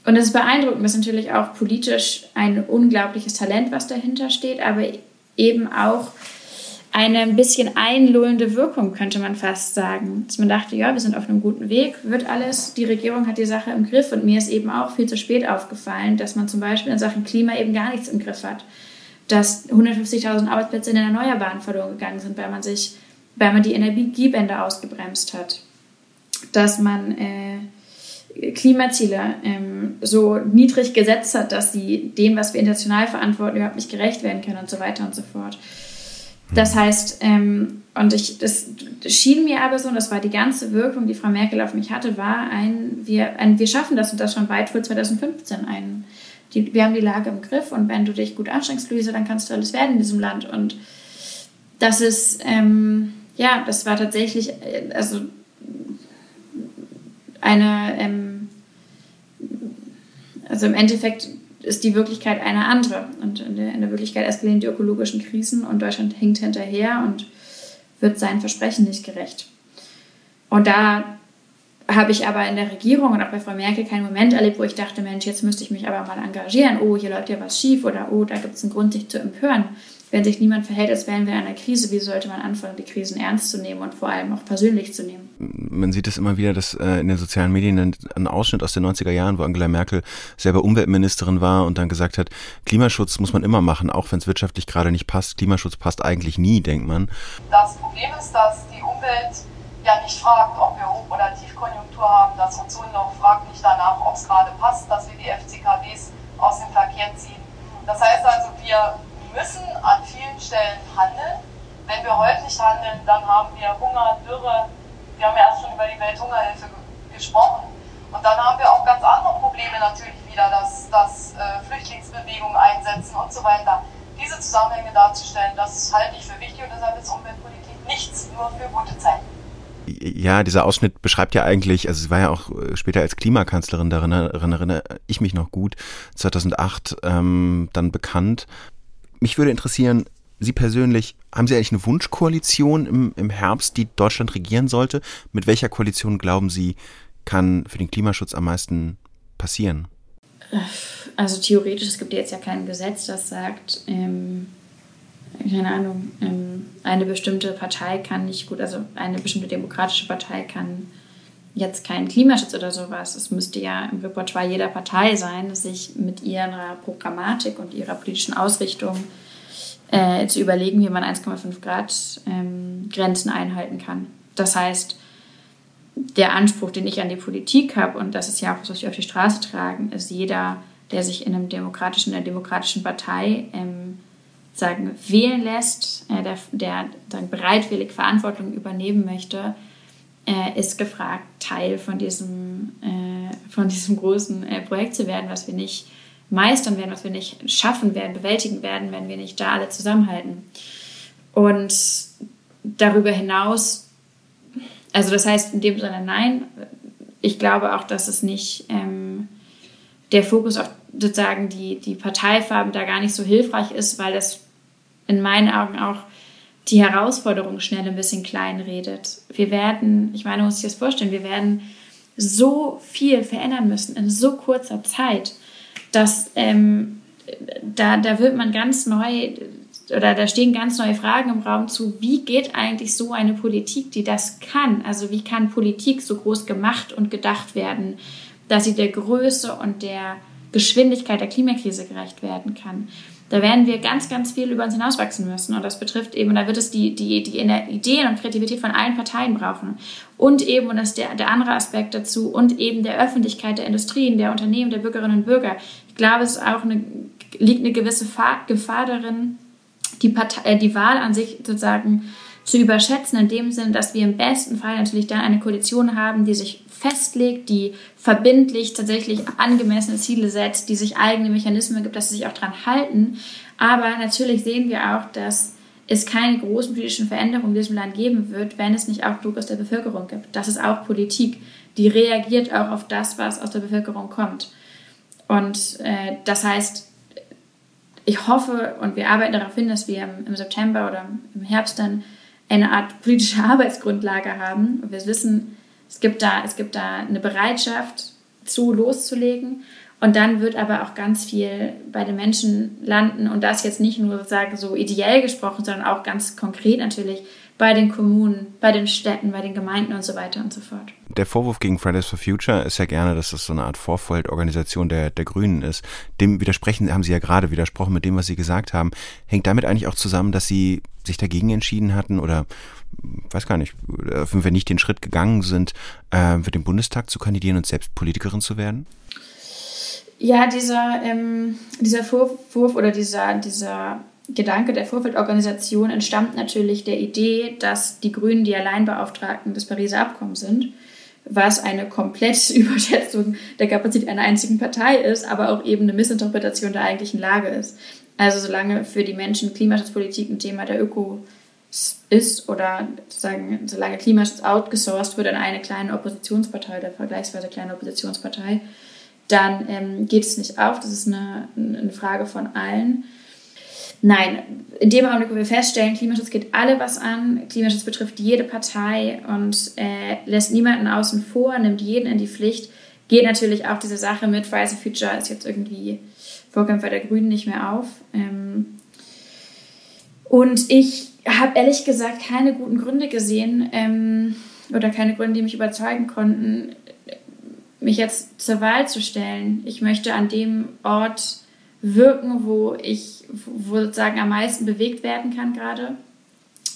Und es ist beeindruckend, das ist natürlich auch politisch ein unglaubliches Talent, was dahinter steht, aber eben auch eine ein bisschen einlullende Wirkung, könnte man fast sagen. Dass man dachte, ja, wir sind auf einem guten Weg, wird alles, die Regierung hat die Sache im Griff. Und mir ist eben auch viel zu spät aufgefallen, dass man zum Beispiel in Sachen Klima eben gar nichts im Griff hat. Dass 150.000 Arbeitsplätze in den Erneuerbaren verloren gegangen sind, weil man sich, weil man die Energiebänder ausgebremst hat. Dass man äh, Klimaziele ähm, so niedrig gesetzt hat, dass sie dem, was wir international verantworten, überhaupt nicht gerecht werden können und so weiter und so fort. Das heißt, ähm, und ich, das schien mir aber so, und das war die ganze Wirkung, die Frau Merkel auf mich hatte, war ein, wir, ein, wir schaffen das und das schon weit vor 2015. Ein, die, wir haben die Lage im Griff und wenn du dich gut anstrengst, Luise, dann kannst du alles werden in diesem Land. Und das ist, ähm, ja, das war tatsächlich, äh, also eine, ähm, also im Endeffekt ist die Wirklichkeit eine andere. Und in der, in der Wirklichkeit eskalieren die ökologischen Krisen und Deutschland hinkt hinterher und wird seinen Versprechen nicht gerecht. Und da habe ich aber in der Regierung und auch bei Frau Merkel keinen Moment erlebt, wo ich dachte, Mensch, jetzt müsste ich mich aber mal engagieren. Oh, hier läuft ja was schief oder oh, da gibt es einen Grund, sich zu empören. Wenn sich niemand verhält, als wären wir in einer Krise, wie sollte man anfangen, die Krisen ernst zu nehmen und vor allem auch persönlich zu nehmen? Man sieht es immer wieder, dass äh, in den sozialen Medien ein, ein Ausschnitt aus den 90er Jahren, wo Angela Merkel selber Umweltministerin war und dann gesagt hat, Klimaschutz muss man immer machen, auch wenn es wirtschaftlich gerade nicht passt. Klimaschutz passt eigentlich nie, denkt man. Das Problem ist, dass die Umwelt ja nicht fragt, ob wir Hoch- oder Tiefkonjunktur haben. Das Ozonloch fragt nicht danach, ob es gerade passt, dass wir die FCKWs aus dem Verkehr ziehen. Das heißt also, wir müssen an vielen Stellen handeln. Wenn wir heute nicht handeln, dann haben wir Hunger, Dürre. Wir haben ja erst schon über die Welthungerhilfe gesprochen. Und dann haben wir auch ganz andere Probleme natürlich wieder, dass, dass äh, Flüchtlingsbewegungen einsetzen und so weiter. Diese Zusammenhänge darzustellen, das halte ich für wichtig und deshalb ist Umweltpolitik nichts nur für gute Zeiten ja, dieser Ausschnitt beschreibt ja eigentlich, also sie war ja auch äh, später als Klimakanzlerin, darin erinnere ich mich noch gut, 2008 ähm, dann bekannt. Mich würde interessieren, Sie persönlich, haben Sie eigentlich eine Wunschkoalition im, im Herbst, die Deutschland regieren sollte? Mit welcher Koalition glauben Sie, kann für den Klimaschutz am meisten passieren? Also theoretisch, es gibt jetzt ja kein Gesetz, das sagt, ähm, keine Ahnung, ähm, eine bestimmte Partei kann nicht gut, also eine bestimmte demokratische Partei kann jetzt keinen Klimaschutz oder sowas. Es müsste ja im Repertoire jeder Partei sein, sich mit ihrer Programmatik und ihrer politischen Ausrichtung äh, zu überlegen, wie man 1,5 Grad ähm, Grenzen einhalten kann. Das heißt, der Anspruch, den ich an die Politik habe, und das ist ja auch, was wir auf die Straße tragen, ist jeder, der sich in einem demokratischen, in einer demokratischen Partei ähm, sagen, wählen lässt, äh, der, der sagen, bereitwillig Verantwortung übernehmen möchte, äh, ist gefragt, Teil von diesem, äh, von diesem großen äh, Projekt zu werden, was wir nicht meistern werden, was wir nicht schaffen werden, bewältigen werden, wenn wir nicht da alle zusammenhalten. Und darüber hinaus, also das heißt in dem Sinne nein, ich glaube auch, dass es nicht ähm, der Fokus auf sozusagen die, die Parteifarben da gar nicht so hilfreich ist, weil das in meinen Augen auch die Herausforderung schnell ein bisschen klein redet. Wir werden, ich meine, man muss sich das vorstellen, wir werden so viel verändern müssen in so kurzer Zeit, dass ähm, da, da wird man ganz neu oder da stehen ganz neue Fragen im Raum zu, wie geht eigentlich so eine Politik, die das kann? Also wie kann Politik so groß gemacht und gedacht werden, dass sie der Größe und der Geschwindigkeit der Klimakrise gerecht werden kann? Da werden wir ganz, ganz viel über uns hinauswachsen müssen. Und das betrifft eben, da wird es die, die, die Ideen und Kreativität von allen Parteien brauchen. Und eben, und das ist der, der andere Aspekt dazu, und eben der Öffentlichkeit, der Industrien, der Unternehmen, der Bürgerinnen und Bürger. Ich glaube, es auch eine, liegt eine gewisse Gefahr darin, die, Partei, äh, die Wahl an sich sozusagen zu überschätzen, in dem Sinn, dass wir im besten Fall natürlich dann eine Koalition haben, die sich festlegt, die verbindlich tatsächlich angemessene Ziele setzt, die sich eigene Mechanismen gibt, dass sie sich auch daran halten. Aber natürlich sehen wir auch, dass es keine großen politischen Veränderungen in diesem Land geben wird, wenn es nicht auch Druck aus der Bevölkerung gibt. Das ist auch Politik, die reagiert auch auf das, was aus der Bevölkerung kommt. Und äh, das heißt, ich hoffe und wir arbeiten darauf hin, dass wir im, im September oder im Herbst dann eine Art politische [laughs] Arbeitsgrundlage haben. Wir wissen, es gibt da, es gibt da eine Bereitschaft zu loszulegen. Und dann wird aber auch ganz viel bei den Menschen landen und das jetzt nicht nur sozusagen so ideell gesprochen, sondern auch ganz konkret natürlich bei den Kommunen, bei den Städten, bei den Gemeinden und so weiter und so fort. Der Vorwurf gegen Fridays for Future ist ja gerne, dass das so eine Art Vorfeldorganisation der, der Grünen ist. Dem widersprechen, haben Sie ja gerade widersprochen mit dem, was Sie gesagt haben. Hängt damit eigentlich auch zusammen, dass Sie sich dagegen entschieden hatten oder weiß gar nicht, wenn wir nicht den Schritt gegangen sind, äh, für den Bundestag zu kandidieren und selbst Politikerin zu werden? Ja, dieser, ähm, dieser Vorwurf oder dieser, dieser Gedanke der Vorfeldorganisation entstammt natürlich der Idee, dass die Grünen die Alleinbeauftragten des Pariser Abkommens sind, was eine komplette [laughs] Überschätzung der Kapazität einer einzigen Partei ist, aber auch eben eine Missinterpretation der eigentlichen Lage ist. Also solange für die Menschen Klimaschutzpolitik ein Thema der Öko ist oder sagen, solange Klimaschutz outgesourced wird an eine kleine Oppositionspartei oder vergleichsweise kleine Oppositionspartei, dann ähm, geht es nicht auf. Das ist eine, eine Frage von allen. Nein, in dem Augenblick, wo wir feststellen, Klimaschutz geht alle was an, Klimaschutz betrifft jede Partei und äh, lässt niemanden außen vor, nimmt jeden in die Pflicht, geht natürlich auch diese Sache mit Fridays for Future ist jetzt irgendwie Vorkämpfer der Grünen nicht mehr auf. Ähm, Und ich habe ehrlich gesagt keine guten Gründe gesehen ähm, oder keine Gründe, die mich überzeugen konnten, mich jetzt zur Wahl zu stellen. Ich möchte an dem Ort wirken, wo ich wo sozusagen am meisten bewegt werden kann gerade.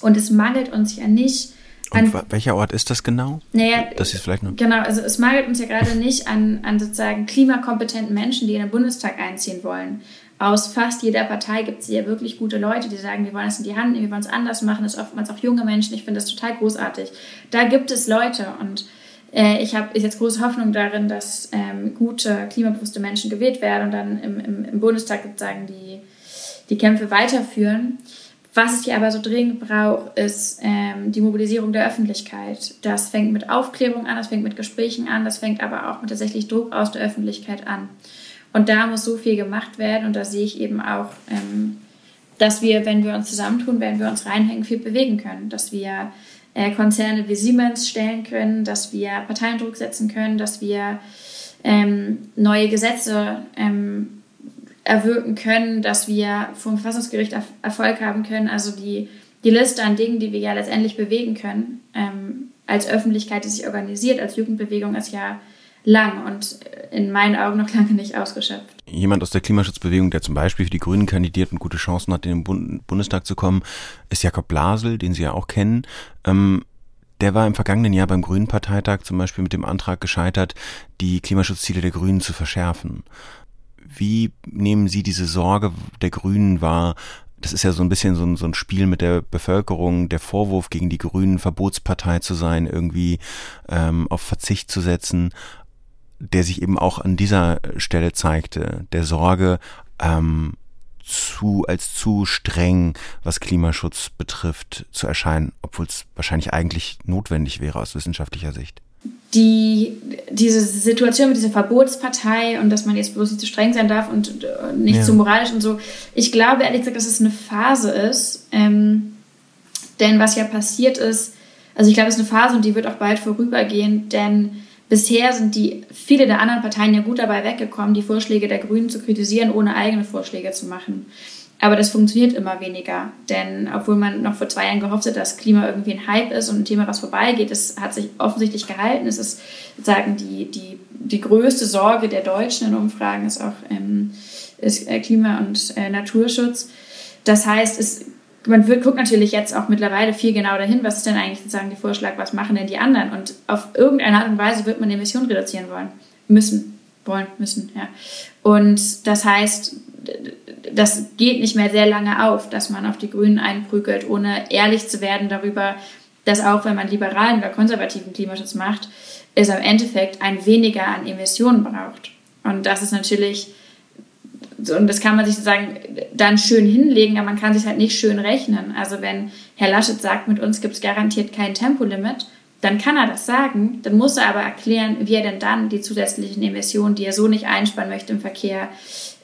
Und es mangelt uns ja nicht. An, Und welcher Ort ist das genau? Naja, das ist vielleicht noch. Genau, also es mangelt uns ja gerade nicht an, an sozusagen klimakompetenten Menschen, die in den Bundestag einziehen wollen. Aus fast jeder Partei gibt es ja wirklich gute Leute, die sagen, wir wollen es in die Hand nehmen, wir wollen es anders machen. Das sind oftmals auch junge Menschen. Ich finde das total großartig. Da gibt es Leute und ich habe jetzt große Hoffnung darin, dass ähm, gute, klimabewusste Menschen gewählt werden und dann im, im, im Bundestag sozusagen die, die Kämpfe weiterführen. Was es hier aber so dringend braucht, ist ähm, die Mobilisierung der Öffentlichkeit. Das fängt mit Aufklärung an, das fängt mit Gesprächen an, das fängt aber auch mit tatsächlich Druck aus der Öffentlichkeit an. Und da muss so viel gemacht werden und da sehe ich eben auch, ähm, dass wir, wenn wir uns zusammentun, wenn wir uns reinhängen, viel bewegen können. Dass wir äh, Konzerne wie Siemens stellen können, dass wir Parteiendruck setzen können, dass wir ähm, neue Gesetze ähm, erwirken können, dass wir vom Verfassungsgericht Erfolg haben können. Also die, die Liste an Dingen, die wir ja letztendlich bewegen können, ähm, als Öffentlichkeit, die sich organisiert, als Jugendbewegung, ist ja lang und in meinen Augen noch lange nicht ausgeschöpft. Jemand aus der Klimaschutzbewegung, der zum Beispiel für die Grünen kandidiert und gute Chancen hat, in den Bundestag zu kommen, ist Jakob Blasel, den Sie ja auch kennen. Ähm, der war im vergangenen Jahr beim Grünen Parteitag zum Beispiel mit dem Antrag gescheitert, die Klimaschutzziele der Grünen zu verschärfen. Wie nehmen Sie diese Sorge der Grünen wahr? Das ist ja so ein bisschen so ein, so ein Spiel mit der Bevölkerung, der Vorwurf gegen die Grünen, Verbotspartei zu sein, irgendwie ähm, auf Verzicht zu setzen, der sich eben auch an dieser Stelle zeigte, der Sorge, ähm, zu, als zu streng, was Klimaschutz betrifft, zu erscheinen, obwohl es wahrscheinlich eigentlich notwendig wäre aus wissenschaftlicher Sicht die, diese Situation mit dieser Verbotspartei und dass man jetzt bloß nicht zu streng sein darf und äh, nicht ja. zu moralisch und so. Ich glaube ehrlich gesagt, dass es eine Phase ist. Ähm, denn was ja passiert ist, also ich glaube, es ist eine Phase und die wird auch bald vorübergehen, denn bisher sind die viele der anderen Parteien ja gut dabei weggekommen, die Vorschläge der Grünen zu kritisieren, ohne eigene Vorschläge zu machen. Aber das funktioniert immer weniger, denn obwohl man noch vor zwei Jahren gehofft hat, dass Klima irgendwie ein Hype ist und ein Thema, was vorbeigeht, es hat sich offensichtlich gehalten. Es ist sozusagen die, die, die größte Sorge der Deutschen in Umfragen ist auch ähm, ist äh, Klima- und äh, Naturschutz. Das heißt, es, man wird, guckt natürlich jetzt auch mittlerweile viel genau dahin, was ist denn eigentlich sozusagen der Vorschlag, was machen denn die anderen? Und auf irgendeine Art und Weise wird man Emissionen reduzieren wollen, müssen, wollen, müssen, ja. Und das heißt, das geht nicht mehr sehr lange auf, dass man auf die Grünen einprügelt, ohne ehrlich zu werden darüber, dass auch wenn man liberalen oder konservativen Klimaschutz macht, es am Endeffekt ein weniger an Emissionen braucht. Und das ist natürlich, und das kann man sich sozusagen dann schön hinlegen, aber man kann sich halt nicht schön rechnen. Also wenn Herr Laschet sagt, mit uns gibt es garantiert kein Tempolimit, dann kann er das sagen, dann muss er aber erklären, wie er denn dann die zusätzlichen Emissionen, die er so nicht einsparen möchte im Verkehr,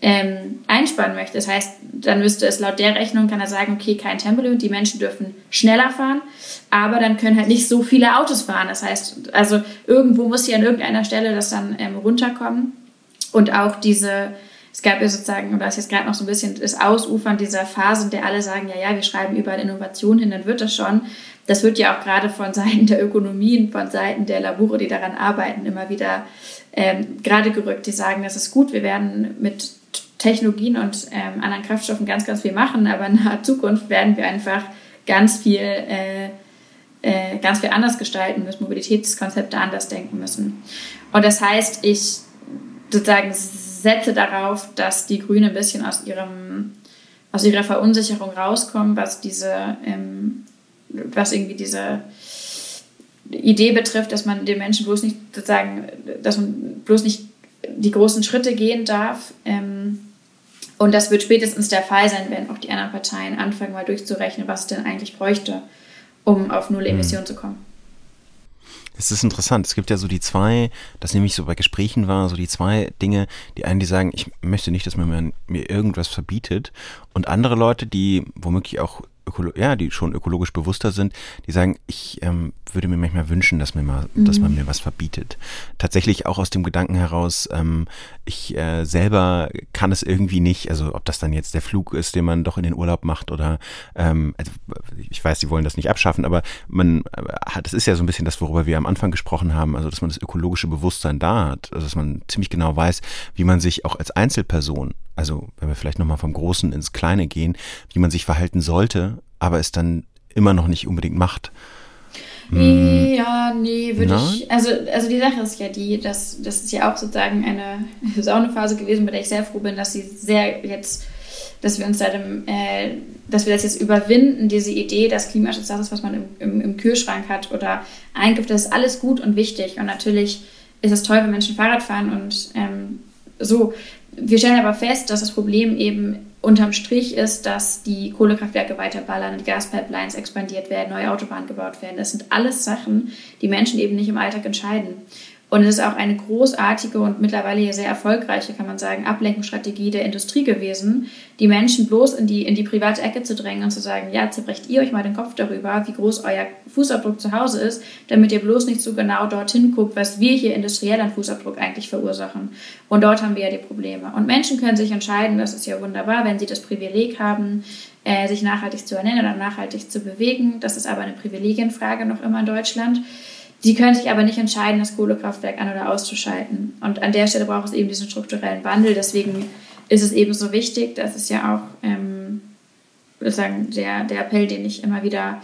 ähm, einsparen möchte. Das heißt, dann müsste es laut der Rechnung, kann er sagen, okay, kein Tempolimit, die Menschen dürfen schneller fahren, aber dann können halt nicht so viele Autos fahren. Das heißt, also irgendwo muss hier an irgendeiner Stelle das dann ähm, runterkommen. Und auch diese, es gab ja sozusagen, oder ist jetzt gerade noch so ein bisschen das Ausufern dieser Phase, in der alle sagen, ja, ja, wir schreiben überall Innovation hin, dann wird das schon das wird ja auch gerade von Seiten der Ökonomien, von Seiten der Labore, die daran arbeiten, immer wieder ähm, gerade gerückt. Die sagen, das ist gut, wir werden mit Technologien und ähm, anderen Kraftstoffen ganz, ganz viel machen, aber in naher Zukunft werden wir einfach ganz viel, äh, äh, ganz viel anders gestalten müssen, Mobilitätskonzepte anders denken müssen. Und das heißt, ich sozusagen setze darauf, dass die Grünen ein bisschen aus ihrem aus ihrer Verunsicherung rauskommen, was diese ähm, was irgendwie diese Idee betrifft, dass man den Menschen bloß nicht sozusagen, dass man bloß nicht die großen Schritte gehen darf. Ähm, und das wird spätestens der Fall sein, wenn auch die anderen Parteien anfangen, mal durchzurechnen, was es denn eigentlich bräuchte, um auf Null Emissionen mhm. zu kommen. Es ist interessant. Es gibt ja so die zwei, das nämlich so bei Gesprächen war, so die zwei Dinge. Die einen, die sagen, ich möchte nicht, dass man mir irgendwas verbietet. Und andere Leute, die womöglich auch ökolo ja, die schon ökologisch bewusster sind, die sagen, ich ähm, würde mir manchmal wünschen, dass, mir mal, mhm. dass man mir was verbietet. Tatsächlich auch aus dem Gedanken heraus, ähm, ich äh, selber kann es irgendwie nicht, also ob das dann jetzt der Flug ist, den man doch in den Urlaub macht oder ähm, also ich weiß, sie wollen das nicht abschaffen, aber man äh, hat, das ist ja so ein bisschen das, worüber wir am Anfang gesprochen haben, also dass man das ökologische Bewusstsein da hat, also dass man ziemlich genau weiß, wie man sich auch als Einzelperson, also wenn wir vielleicht nochmal vom Großen ins Kleine gehen, wie man sich verhalten sollte, aber es dann immer noch nicht unbedingt macht. Hm. Ja, nee, würde ich. Also, also die Sache ist ja die, dass das ist ja auch sozusagen eine Saunephase gewesen, bei der ich sehr froh bin, dass sie sehr jetzt, dass wir uns da dem, äh, dass wir das jetzt überwinden, diese Idee, dass Klimaschutz das ist, was man im, im, im Kühlschrank hat oder einkauft, das ist alles gut und wichtig. Und natürlich ist es toll, wenn Menschen Fahrrad fahren und ähm, so. Wir stellen aber fest, dass das Problem eben unterm Strich ist, dass die Kohlekraftwerke weiter ballern, die Gaspipelines expandiert werden, neue Autobahnen gebaut werden. Das sind alles Sachen, die Menschen eben nicht im Alltag entscheiden. Und es ist auch eine großartige und mittlerweile sehr erfolgreiche, kann man sagen, Ablenkungsstrategie der Industrie gewesen, die Menschen bloß in die, in die private Ecke zu drängen und zu sagen, ja, zerbrecht ihr euch mal den Kopf darüber, wie groß euer Fußabdruck zu Hause ist, damit ihr bloß nicht so genau dorthin guckt, was wir hier industriell an Fußabdruck eigentlich verursachen. Und dort haben wir ja die Probleme. Und Menschen können sich entscheiden, das ist ja wunderbar, wenn sie das Privileg haben, äh, sich nachhaltig zu ernähren oder nachhaltig zu bewegen. Das ist aber eine Privilegienfrage noch immer in Deutschland. Sie können sich aber nicht entscheiden, das Kohlekraftwerk an- oder auszuschalten. Und an der Stelle braucht es eben diesen strukturellen Wandel. Deswegen ist es eben so wichtig, das ist ja auch ähm, sagen, der, der Appell, den ich immer wieder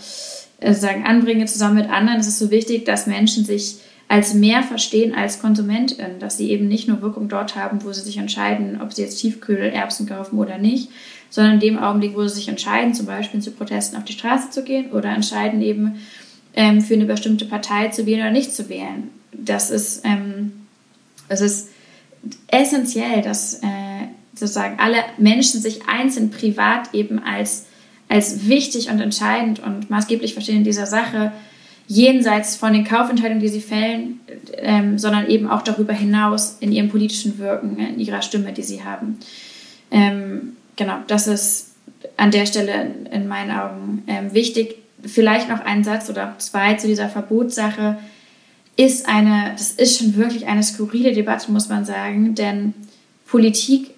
äh, sagen, anbringe, zusammen mit anderen. Es ist so wichtig, dass Menschen sich als mehr verstehen als KonsumentInnen, dass sie eben nicht nur Wirkung dort haben, wo sie sich entscheiden, ob sie jetzt Tiefkühlerbsen kaufen oder nicht, sondern in dem Augenblick, wo sie sich entscheiden, zum Beispiel zu Protesten auf die Straße zu gehen oder entscheiden eben, ähm, für eine bestimmte Partei zu wählen oder nicht zu wählen. Das ist, ähm, das ist essentiell, dass äh, sozusagen alle Menschen sich einzeln privat eben als, als wichtig und entscheidend und maßgeblich verstehen in dieser Sache, jenseits von den Kaufentscheidungen, die sie fällen, ähm, sondern eben auch darüber hinaus in ihrem politischen Wirken, in ihrer Stimme, die sie haben. Ähm, genau, das ist an der Stelle in meinen Augen ähm, wichtig vielleicht noch ein Satz oder zwei zu dieser Verbotssache ist eine, das ist schon wirklich eine skurrile Debatte, muss man sagen, denn Politik,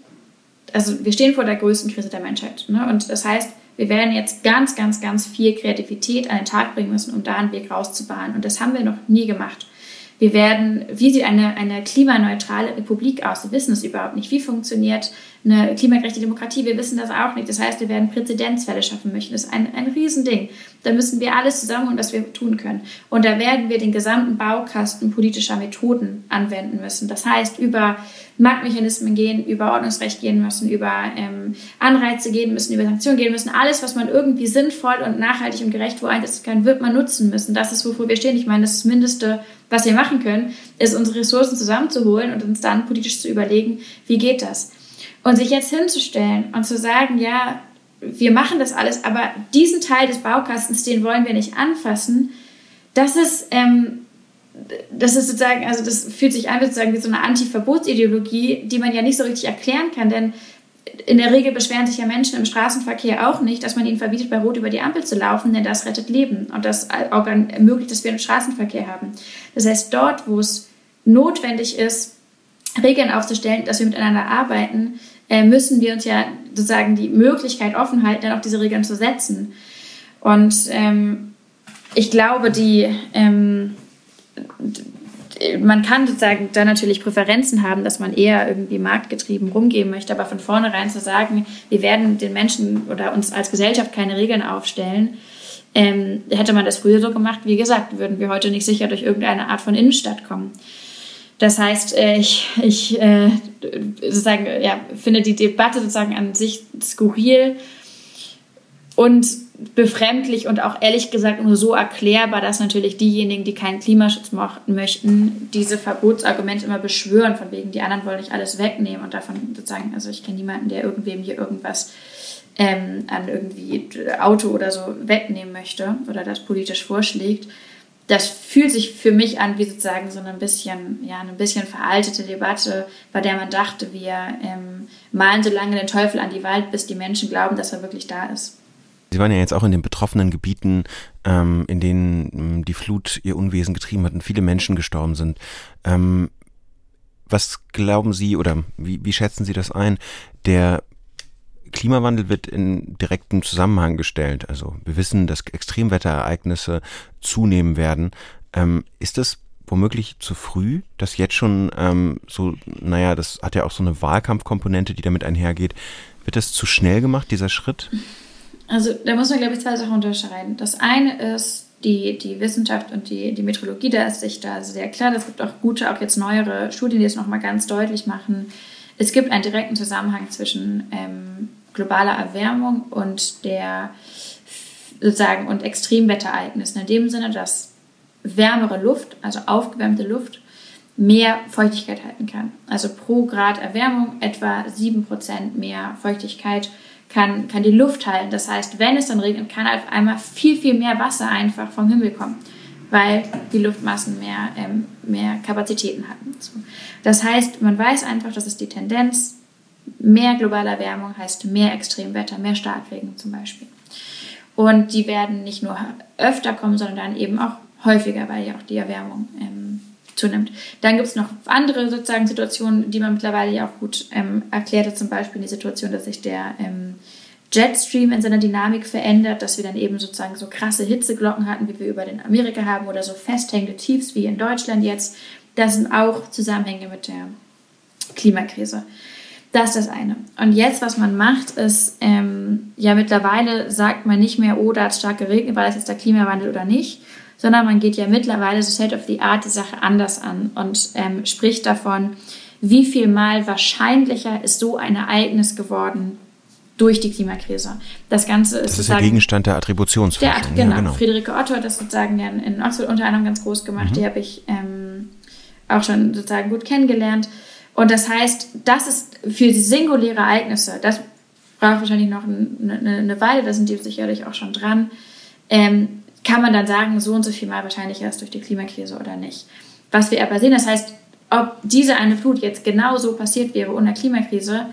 also wir stehen vor der größten Krise der Menschheit. Ne? Und das heißt, wir werden jetzt ganz, ganz, ganz viel Kreativität an den Tag bringen müssen, um da einen Weg rauszubahnen. Und das haben wir noch nie gemacht. Wir werden, wie sieht eine, eine klimaneutrale Republik aus? Wir wissen es überhaupt nicht. Wie funktioniert eine klimagerechte Demokratie? Wir wissen das auch nicht. Das heißt, wir werden Präzedenzfälle schaffen möchten. Das ist ein, ein Riesending. Da müssen wir alles zusammen und was wir tun können. Und da werden wir den gesamten Baukasten politischer Methoden anwenden müssen. Das heißt, über Marktmechanismen gehen, über Ordnungsrecht gehen müssen, über ähm, Anreize gehen müssen, über Sanktionen gehen müssen. Alles, was man irgendwie sinnvoll und nachhaltig und gerecht wo einsetzen kann, wird man nutzen müssen. Das ist, wofür wir stehen. Ich meine, das Mindeste, was wir machen können, ist unsere Ressourcen zusammenzuholen und uns dann politisch zu überlegen, wie geht das? Und sich jetzt hinzustellen und zu sagen, ja, wir machen das alles, aber diesen Teil des Baukastens, den wollen wir nicht anfassen, das ist, ähm, das ist sozusagen, also das fühlt sich an sozusagen wie so eine Anti-Verbotsideologie, die man ja nicht so richtig erklären kann, denn in der Regel beschweren sich ja Menschen im Straßenverkehr auch nicht, dass man ihnen verbietet, bei Rot über die Ampel zu laufen, denn das rettet Leben und das ermöglicht, dass wir einen Straßenverkehr haben. Das heißt, dort, wo es notwendig ist, Regeln aufzustellen, dass wir miteinander arbeiten, müssen wir uns ja sozusagen die Möglichkeit offen halten, dann auch diese Regeln zu setzen. Und ähm, ich glaube, die, ähm, man kann sozusagen da natürlich Präferenzen haben, dass man eher irgendwie marktgetrieben rumgehen möchte, aber von vornherein zu sagen, wir werden den Menschen oder uns als Gesellschaft keine Regeln aufstellen, ähm, hätte man das früher so gemacht, wie gesagt, würden wir heute nicht sicher durch irgendeine Art von Innenstadt kommen. Das heißt, äh, ich, ich äh, sozusagen, ja, finde die Debatte sozusagen an sich skurril und befremdlich und auch ehrlich gesagt nur so erklärbar, dass natürlich diejenigen, die keinen Klimaschutz machen möchten, diese Verbotsargumente immer beschwören, von wegen, die anderen wollen nicht alles wegnehmen und davon sozusagen, also ich kenne niemanden, der irgendwem hier irgendwas ähm, an irgendwie Auto oder so wegnehmen möchte oder das politisch vorschlägt das fühlt sich für mich an wie sozusagen so ein bisschen, ja, eine bisschen veraltete Debatte, bei der man dachte, wir ähm, malen so lange den Teufel an die Wald, bis die Menschen glauben, dass er wirklich da ist. Sie waren ja jetzt auch in den betroffenen Gebieten, ähm, in denen ähm, die Flut ihr Unwesen getrieben hat und viele Menschen gestorben sind. Ähm, was glauben Sie oder wie, wie schätzen Sie das ein? Der Klimawandel wird in direktem Zusammenhang gestellt. Also wir wissen, dass Extremwetterereignisse zunehmen werden. Ähm, ist das womöglich zu früh, dass jetzt schon ähm, so, naja, das hat ja auch so eine Wahlkampfkomponente, die damit einhergeht. Wird das zu schnell gemacht, dieser Schritt? Also da muss man, glaube ich, zwei Sachen unterscheiden. Das eine ist die, die Wissenschaft und die, die Meteorologie, da ist sich da sehr klar. Es gibt auch gute, auch jetzt neuere Studien, die es nochmal ganz deutlich machen. Es gibt einen direkten Zusammenhang zwischen ähm, globaler Erwärmung und der sozusagen und Extremwetterereignissen. In dem Sinne, dass wärmere Luft, also aufgewärmte Luft, mehr Feuchtigkeit halten kann. Also pro Grad Erwärmung etwa 7% mehr Feuchtigkeit kann, kann die Luft halten. Das heißt, wenn es dann regnet, kann auf einmal viel, viel mehr Wasser einfach vom Himmel kommen, weil die Luftmassen mehr, ähm, mehr Kapazitäten hatten. So. Das heißt, man weiß einfach, das ist die Tendenz, mehr globale Erwärmung heißt mehr Extremwetter, mehr Starkregen zum Beispiel. Und die werden nicht nur öfter kommen, sondern dann eben auch häufiger, weil ja auch die Erwärmung ähm, zunimmt. Dann gibt es noch andere sozusagen Situationen, die man mittlerweile ja auch gut ähm, erklärt hat, zum Beispiel die Situation, dass sich der ähm, Jetstream in seiner Dynamik verändert, dass wir dann eben sozusagen so krasse Hitzeglocken hatten, wie wir über den Amerika haben, oder so festhängende Tiefs wie in Deutschland jetzt. Das sind auch Zusammenhänge mit der Klimakrise. Das ist das eine. Und jetzt, was man macht, ist, ähm, ja, mittlerweile sagt man nicht mehr, oh, da hat es stark geregnet, war das jetzt der Klimawandel oder nicht, sondern man geht ja mittlerweile so State of the Art die Sache anders an und ähm, spricht davon, wie viel mal wahrscheinlicher ist so ein Ereignis geworden durch die Klimakrise. Das Ganze ist, das ist der Gegenstand der Attributionsforschung. Der, genau. Ja, genau. Friederike Otto hat das sozusagen in, in Oxford unter anderem ganz groß gemacht. Mhm. Die habe ich ähm, auch schon sozusagen gut kennengelernt. Und das heißt, das ist für singuläre Ereignisse, das braucht wahrscheinlich noch eine, eine Weile, da sind die sicherlich auch schon dran, ähm, kann man dann sagen, so und so viel mal wahrscheinlicher ist durch die Klimakrise oder nicht. Was wir aber sehen, das heißt, ob diese eine Flut jetzt genau so passiert wäre ohne Klimakrise,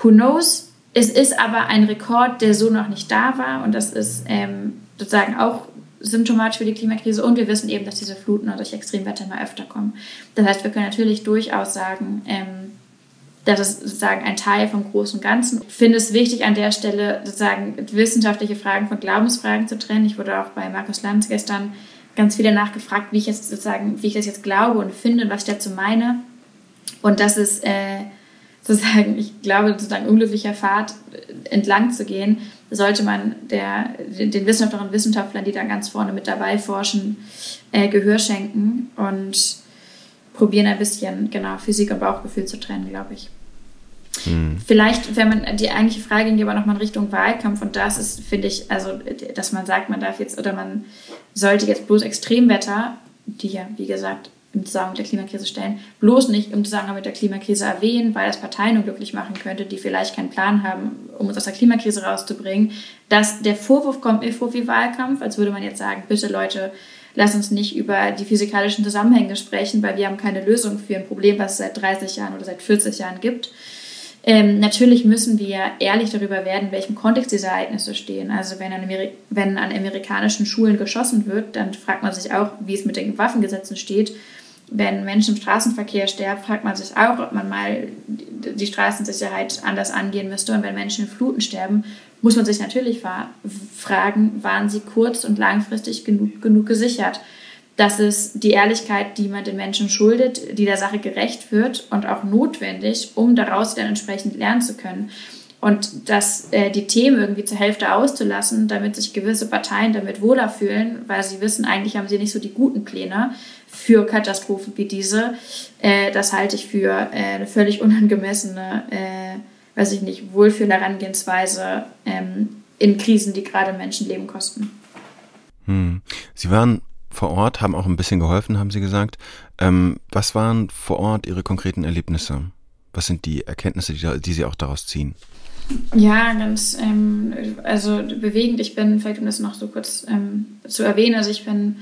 who knows? Es ist aber ein Rekord, der so noch nicht da war und das ist ähm, sozusagen auch symptomatisch für die Klimakrise und wir wissen eben, dass diese Fluten und solche Extremwetter immer öfter kommen. Das heißt, wir können natürlich durchaus sagen, ähm, das ist sozusagen ein Teil vom großen Ganzen. Ich finde es wichtig, an der Stelle sozusagen wissenschaftliche Fragen von Glaubensfragen zu trennen. Ich wurde auch bei Markus Lanz gestern ganz viele nachgefragt, wie ich jetzt sozusagen, wie ich das jetzt glaube und finde und was ich dazu meine. Und das ist äh, sozusagen, ich glaube, sozusagen unglücklicher Pfad äh, entlang zu gehen, sollte man der, den Wissenschaftlerinnen und Wissenschaftlern, die da ganz vorne mit dabei forschen, äh, Gehör schenken und probieren ein bisschen genau Physik und Bauchgefühl zu trennen, glaube ich. Hm. Vielleicht, wenn man die eigentliche Frage ging aber nochmal in Richtung Wahlkampf und das ist, finde ich, also, dass man sagt, man darf jetzt oder man sollte jetzt bloß Extremwetter, die ja, wie gesagt, im Zusammenhang mit der Klimakrise stellen, bloß nicht im Zusammenhang mit der Klimakrise erwähnen, weil das Parteien unglücklich machen könnte, die vielleicht keinen Plan haben, um uns aus der Klimakrise rauszubringen, dass der Vorwurf kommt mir vor wie Wahlkampf, als würde man jetzt sagen, bitte Leute, lass uns nicht über die physikalischen Zusammenhänge sprechen, weil wir haben keine Lösung für ein Problem, was es seit 30 Jahren oder seit 40 Jahren gibt. Ähm, natürlich müssen wir ehrlich darüber werden, in welchem Kontext diese Ereignisse stehen. Also wenn an, Ameri wenn an amerikanischen Schulen geschossen wird, dann fragt man sich auch, wie es mit den Waffengesetzen steht wenn Menschen im Straßenverkehr sterben, fragt man sich auch, ob man mal die Straßensicherheit anders angehen müsste. Und wenn Menschen in Fluten sterben, muss man sich natürlich fragen, waren sie kurz- und langfristig genug, genug gesichert? Das ist die Ehrlichkeit, die man den Menschen schuldet, die der Sache gerecht wird und auch notwendig, um daraus dann entsprechend lernen zu können. Und dass äh, die Themen irgendwie zur Hälfte auszulassen, damit sich gewisse Parteien damit wohler fühlen, weil sie wissen, eigentlich haben sie nicht so die guten Pläne, für Katastrophen wie diese. Äh, das halte ich für äh, eine völlig unangemessene, äh, weiß ich nicht, wohlfühlende Herangehensweise ähm, in Krisen, die gerade Menschenleben kosten. Hm. Sie waren vor Ort, haben auch ein bisschen geholfen, haben Sie gesagt. Ähm, was waren vor Ort Ihre konkreten Erlebnisse? Was sind die Erkenntnisse, die, die Sie auch daraus ziehen? Ja, ganz, ähm, also bewegend. Ich bin, vielleicht um das noch so kurz ähm, zu erwähnen, also ich bin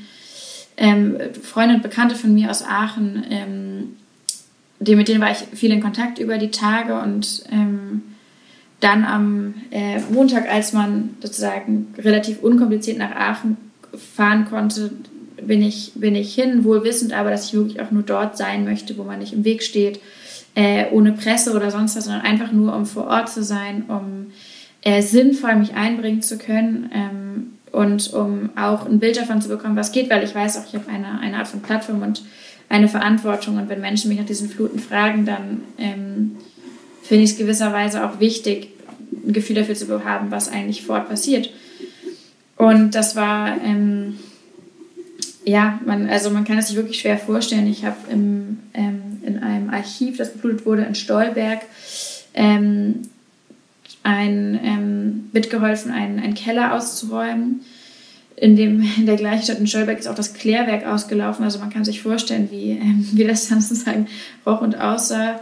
ähm, Freunde und Bekannte von mir aus Aachen, ähm, die, mit denen war ich viel in Kontakt über die Tage und ähm, dann am äh, Montag, als man sozusagen relativ unkompliziert nach Aachen fahren konnte, bin ich, bin ich hin, wohl wissend aber, dass ich wirklich auch nur dort sein möchte, wo man nicht im Weg steht, äh, ohne Presse oder sonst was, sondern einfach nur, um vor Ort zu sein, um äh, sinnvoll mich einbringen zu können ähm, und um auch ein Bild davon zu bekommen, was geht, weil ich weiß auch, ich habe eine, eine Art von Plattform und eine Verantwortung und wenn Menschen mich nach diesen Fluten fragen, dann ähm, finde ich es gewisserweise auch wichtig, ein Gefühl dafür zu haben, was eigentlich vor Ort passiert. Und das war, ähm, ja, man, also man kann es sich wirklich schwer vorstellen. Ich habe ähm, in einem Archiv, das geflutet wurde in Stolberg, ähm, ein, ähm, mitgeholfen, einen, einen Keller auszuräumen. In, dem, in der gleichen Stadt in Stolberg ist auch das Klärwerk ausgelaufen. Also man kann sich vorstellen, wie, ähm, wie das dann sozusagen roch und aussah.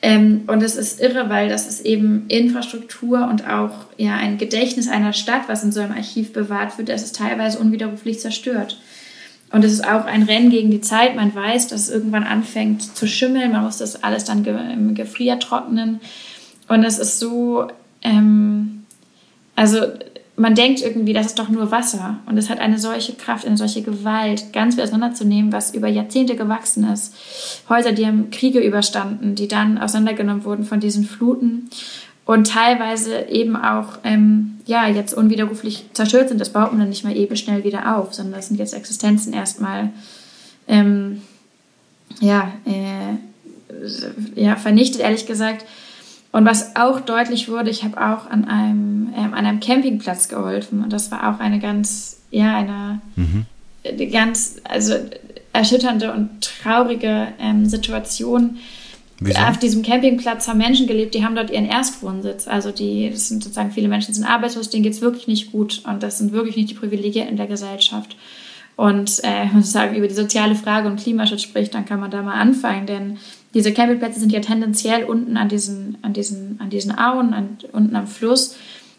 Ähm, und es ist irre, weil das ist eben Infrastruktur und auch ja, ein Gedächtnis einer Stadt, was in so einem Archiv bewahrt wird, das ist teilweise unwiderruflich zerstört. Und es ist auch ein Rennen gegen die Zeit. Man weiß, dass es irgendwann anfängt zu schimmeln. Man muss das alles dann im Gefrier trocknen. Und es ist so, ähm, also man denkt irgendwie, das ist doch nur Wasser. Und es hat eine solche Kraft, eine solche Gewalt, ganz viel auseinanderzunehmen, was über Jahrzehnte gewachsen ist. Häuser, die haben Kriege überstanden, die dann auseinandergenommen wurden von diesen Fluten und teilweise eben auch ähm, ja jetzt unwiderruflich zerstört sind. Das baut man dann nicht mal eben schnell wieder auf, sondern das sind jetzt Existenzen erstmal ähm, ja, äh, ja vernichtet ehrlich gesagt. Und was auch deutlich wurde, ich habe auch an einem, ähm, an einem Campingplatz geholfen. Und das war auch eine ganz, ja, eine mhm. ganz, also erschütternde und traurige ähm, Situation. Wieso? Auf diesem Campingplatz haben Menschen gelebt, die haben dort ihren Erstwohnsitz. Also die, das sind sozusagen viele Menschen sind arbeitslos, denen geht es wirklich nicht gut. Und das sind wirklich nicht die Privilegien in der Gesellschaft. Und äh, wenn man sagen, über die soziale Frage und Klimaschutz spricht, dann kann man da mal anfangen, denn diese Campingplätze sind ja tendenziell unten an diesen, an diesen, an diesen Auen, an, unten am Fluss.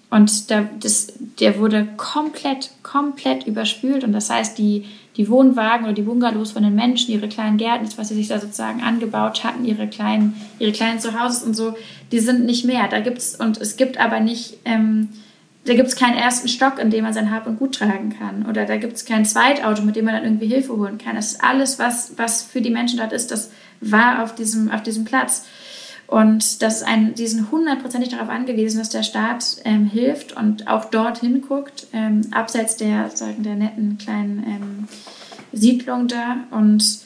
Und da, das, der wurde komplett, komplett überspült. Und das heißt, die, die Wohnwagen oder die Bungalows von den Menschen, ihre kleinen Gärten, was sie sich da sozusagen angebaut hatten, ihre kleinen, ihre kleinen Zuhause und so, die sind nicht mehr. Da gibt's, und es gibt aber nicht, ähm, da gibt es keinen ersten Stock, in dem man sein Hab und Gut tragen kann. Oder da gibt es kein Zweitauto, mit dem man dann irgendwie Hilfe holen kann. Das ist alles, was, was für die Menschen dort ist, das war auf diesem, auf diesem Platz. Und das ein, die sind hundertprozentig darauf angewiesen, dass der Staat ähm, hilft und auch dorthin guckt, ähm, abseits der, sagen, der netten kleinen ähm, Siedlung da. Und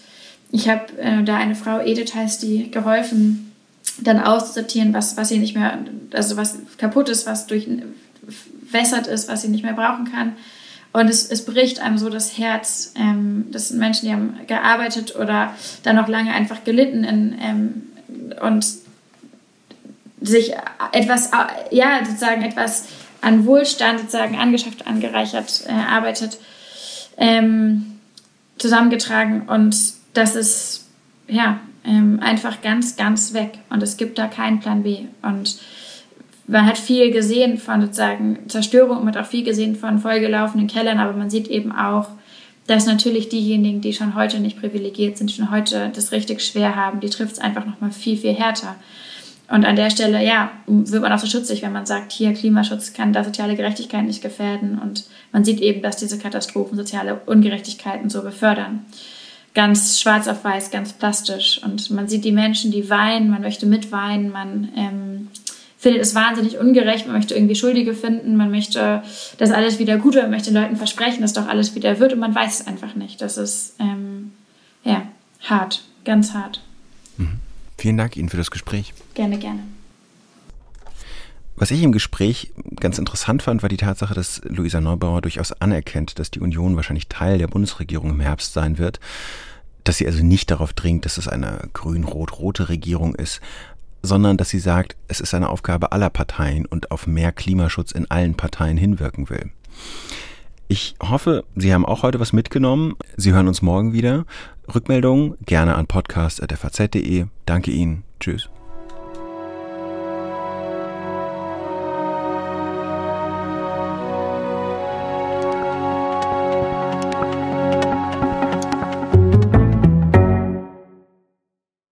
ich habe äh, da eine Frau, Edith heißt die, geholfen, dann auszusortieren, was, was sie nicht mehr, also was kaputt ist, was durch wässert ist, was sie nicht mehr brauchen kann. Und es, es bricht einem so das Herz. Ähm, das sind Menschen, die haben gearbeitet oder dann noch lange einfach gelitten in, ähm, und sich etwas, ja, sozusagen etwas an Wohlstand sozusagen angeschafft, angereichert, äh, arbeitet, ähm, zusammengetragen. Und das ist, ja, ähm, einfach ganz, ganz weg. Und es gibt da keinen Plan B. Und man hat viel gesehen von sozusagen Zerstörung man hat auch viel gesehen von vollgelaufenen Kellern, aber man sieht eben auch, dass natürlich diejenigen, die schon heute nicht privilegiert sind, schon heute das richtig schwer haben, die trifft es einfach nochmal viel, viel härter. Und an der Stelle, ja, wird man auch so schutzig, wenn man sagt, hier Klimaschutz kann da soziale Gerechtigkeit nicht gefährden. Und man sieht eben, dass diese Katastrophen soziale Ungerechtigkeiten so befördern. Ganz schwarz auf weiß, ganz plastisch. Und man sieht die Menschen, die weinen, man möchte mitweinen, man ähm, findet es wahnsinnig ungerecht, man möchte irgendwie Schuldige finden, man möchte, dass alles wieder gut wird, man möchte den Leuten versprechen, dass doch alles wieder wird und man weiß es einfach nicht. Das ist ähm, ja hart, ganz hart. Vielen Dank Ihnen für das Gespräch. Gerne, gerne. Was ich im Gespräch ganz interessant fand, war die Tatsache, dass Luisa Neubauer durchaus anerkennt, dass die Union wahrscheinlich Teil der Bundesregierung im Herbst sein wird, dass sie also nicht darauf dringt, dass es eine grün-rot-rote Regierung ist, sondern dass sie sagt, es ist eine Aufgabe aller Parteien und auf mehr Klimaschutz in allen Parteien hinwirken will. Ich hoffe, Sie haben auch heute was mitgenommen. Sie hören uns morgen wieder. Rückmeldungen gerne an podcast.faz.de. Danke Ihnen. Tschüss.